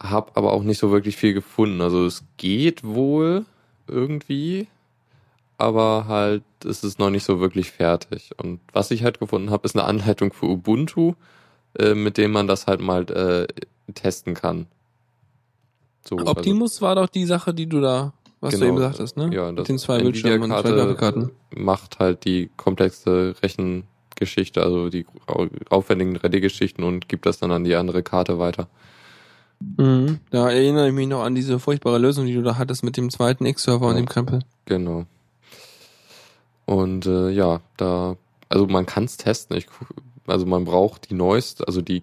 Hab aber auch nicht so wirklich viel gefunden. Also es geht wohl irgendwie, aber halt ist es noch nicht so wirklich fertig. Und was ich halt gefunden habe, ist eine Anleitung für Ubuntu, äh, mit dem man das halt mal äh, testen kann. So, also- Optimus war doch die Sache, die du da, was du Genau, eben sagtest, ne? ja, Mit das den zwei Bildschirmen und zwei Grafikkarten. macht halt die komplexe Rechengeschichte, also die au- aufwendigen 3D-Geschichten und gibt das dann an die andere Karte weiter. Mhm. Da erinnere ich mich noch an diese furchtbare Lösung, die du da hattest mit dem zweiten X-Server und Ja. dem Krempel. Genau. Und äh, ja, da, also man kann es testen. Ich, also man braucht die neueste, also die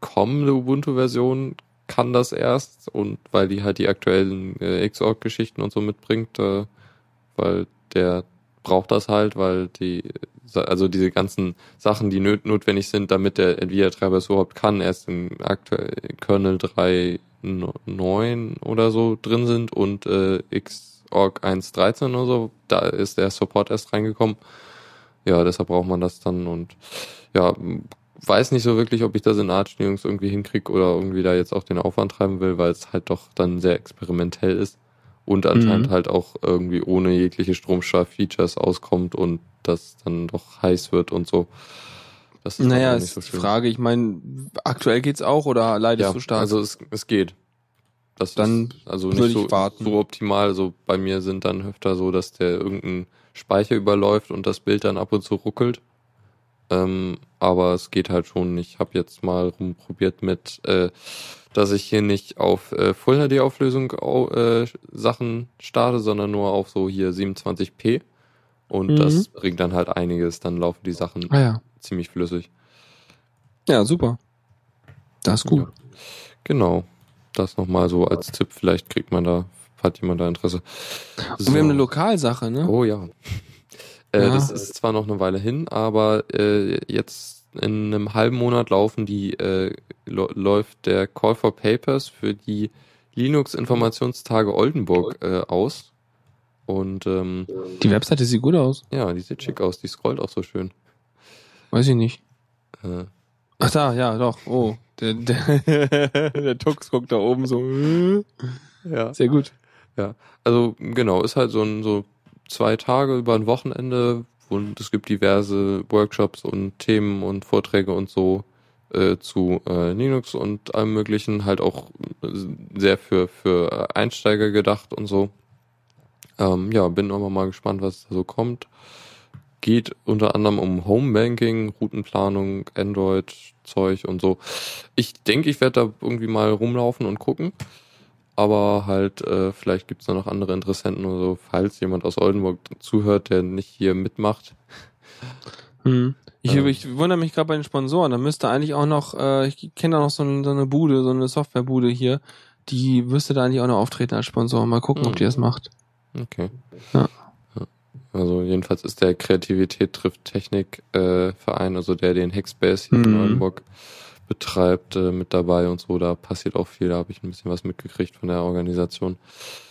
kommende Ubuntu-Version kann das erst und weil die halt die aktuellen äh, Xorg-Geschichten und so mitbringt, äh, weil der braucht das halt, weil die, also diese ganzen Sachen, die notwendig sind, damit der Nvidia-Treiber es überhaupt kann, erst in aktuell Kernel 3.9 oder so drin sind und äh, Xorg 1.13 oder so, da ist der Support erst reingekommen. Ja, deshalb braucht man das dann und ja, weiß nicht so wirklich, ob ich das in Arch Linux irgendwie hinkriege oder irgendwie da jetzt auch den Aufwand treiben will, weil es halt doch dann sehr experimentell ist und anscheinend Mhm. halt auch irgendwie ohne jegliche Stromstar-Features auskommt und das dann doch heiß wird und so. Das ist Naja, halt ist nicht so die schön. Frage, ich meine, aktuell geht's auch oder leidest ja, du stark? also es, es geht. Das Dann ist also nicht ich so, warten. so optimal. So bei mir sind dann öfter so, dass der irgendein Speicher überläuft und das Bild dann ab und zu ruckelt. Ähm, aber es geht halt schon. Ich habe jetzt mal rumprobiert mit, äh, dass ich hier nicht auf äh, Full HD Auflösung au- äh, Sachen starte, sondern nur auf so hier 27p. Und Mhm. das bringt dann halt einiges. Dann laufen die Sachen ah ja. ziemlich flüssig. Ja, super. Das ist gut. Ja. Genau. Das nochmal so als Tipp. Vielleicht kriegt man da, hat jemand da Interesse. Und wir haben eine Lokalsache, ne? Oh ja. Äh, Ja. Das ist zwar noch eine Weile hin, aber äh, jetzt in einem halben Monat laufen die, äh, läuft der Call for Papers für die Linux-Informationstage Oldenburg äh, aus. Und ähm, Die Webseite sieht gut aus. ja, die sieht schick aus, die scrollt auch so schön. Weiß ich nicht. Äh, Ach da, ja, doch. Oh, der, der, (laughs) der Tux guckt da oben so. ja. Sehr gut. Also genau, ist halt so ein so zwei Tage über ein Wochenende und es gibt diverse Workshops und Themen und Vorträge und so äh, zu äh, Linux und allem möglichen, halt auch äh, sehr für für Einsteiger gedacht und so. Ähm, ja, bin aber mal gespannt, was da so kommt. Geht unter anderem um Homebanking, Routenplanung, Android-Zeug und so. Ich denke, ich werde da irgendwie mal rumlaufen und gucken. Aber halt, äh, vielleicht gibt's da noch andere Interessenten oder so, falls jemand aus Oldenburg zuhört, der nicht hier mitmacht. Hm. Ich, Ähm. ich wundere mich gerade bei den Sponsoren. Da müsste eigentlich auch noch, äh, ich kenne da noch so, ein, so eine Bude, so eine Softwarebude hier. Die müsste da eigentlich auch noch auftreten als Sponsor. Mal gucken, ob Hm. die das macht. Okay. Ja. Ja. Also jedenfalls ist der Kreativität trifft Technik äh, Verein, also der den Hackspace hier in Mhm. Oldenburg betreibt, äh, mit dabei und so. Da passiert auch viel, da habe ich ein bisschen was mitgekriegt von der Organisation.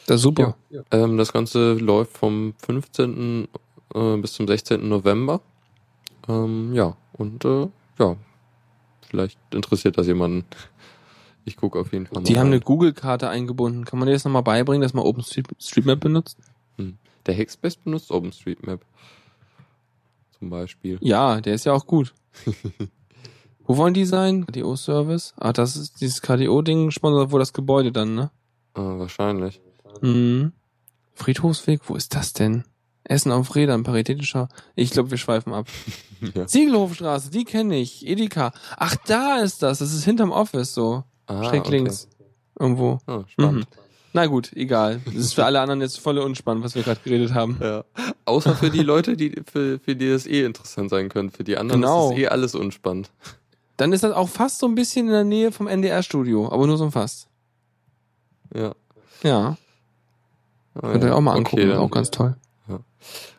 Das ist super. Ähm, das Ganze läuft vom 15. Äh, bis zum 16. November. Ähm, ja, und äh, ja, vielleicht interessiert das jemanden. (laughs) Ich gucke auf jeden Fall mal. Die haben rein. eine Google-Karte eingebunden. Kann man dir das nochmal beibringen, dass man OpenStreetMap benutzt? Der Hackspace benutzt OpenStreetMap. Zum Beispiel. Ja, der ist ja auch gut. (laughs) Wo wollen die sein? KDO-Service? Ah, das ist dieses KDO-Ding, sponsert wohl das Gebäude dann, ne? Äh, wahrscheinlich. Mhm. Friedhofsweg, wo ist das denn? Essen auf Rädern, paritätischer. Ich glaube, wir schweifen ab. (laughs) ja. Siegelhofstraße, die kenne ich. Edeka. Ach, da ist das. Das ist hinterm Office so. Ah, Schräg okay. links. Irgendwo. Ah, spannend. Mhm. Na gut, egal. Das ist für alle anderen jetzt voll unspannend, was wir gerade geredet haben. Ja. Außer für die Leute, die für, für die das eh interessant sein könnte. Für die anderen Genau. ist das eh alles unspannend. Dann ist das auch fast so ein bisschen in der Nähe vom NDR-Studio, aber nur so ein Fast. Ja. Ja, Ah, könnt ihr ja. auch mal angucken, Okay, dann, auch ganz toll.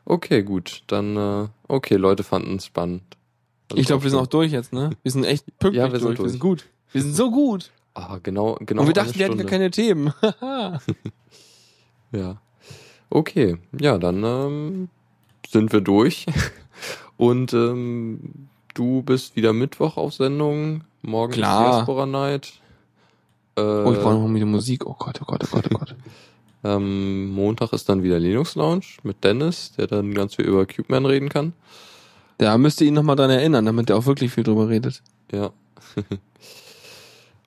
okay, gut. Dann, äh, okay, Leute fanden es spannend. Das Ich glaube, wir sind auch durch jetzt, ne? Wir sind echt pünktlich Ja, wir sind durch. Wir durch. sind gut. Wir sind so gut. Ah, genau, genau. Und wir dachten, wir hätten gar keine Themen. (laughs) (laughs) Ja. Okay, ja, dann ähm, sind wir durch. (laughs) Und ähm, du bist wieder Mittwoch auf Sendung. Morgen Klar. ist Diaspora Night. Äh, oh, ich brauche noch wieder Musik. Oh Gott, oh Gott, oh Gott, oh Gott. ähm, Montag ist dann wieder Linux Lounge mit Dennis, der dann ganz viel über CubeMan reden kann. Da müsst ihr ihn nochmal dran erinnern, damit er auch wirklich viel drüber redet. Ja.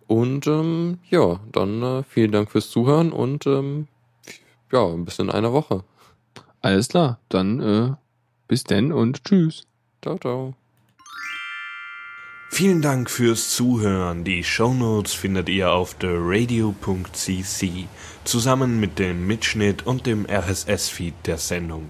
Und ähm, ja, dann äh, vielen Dank fürs Zuhören und ähm, ja, bis in einer Woche. Alles klar. Dann äh, bis denn und tschüss. Ciao, ciao. Vielen Dank fürs Zuhören. Die Shownotes findet ihr auf theradio.cc zusammen mit dem Mitschnitt und dem RSS-Feed der Sendung.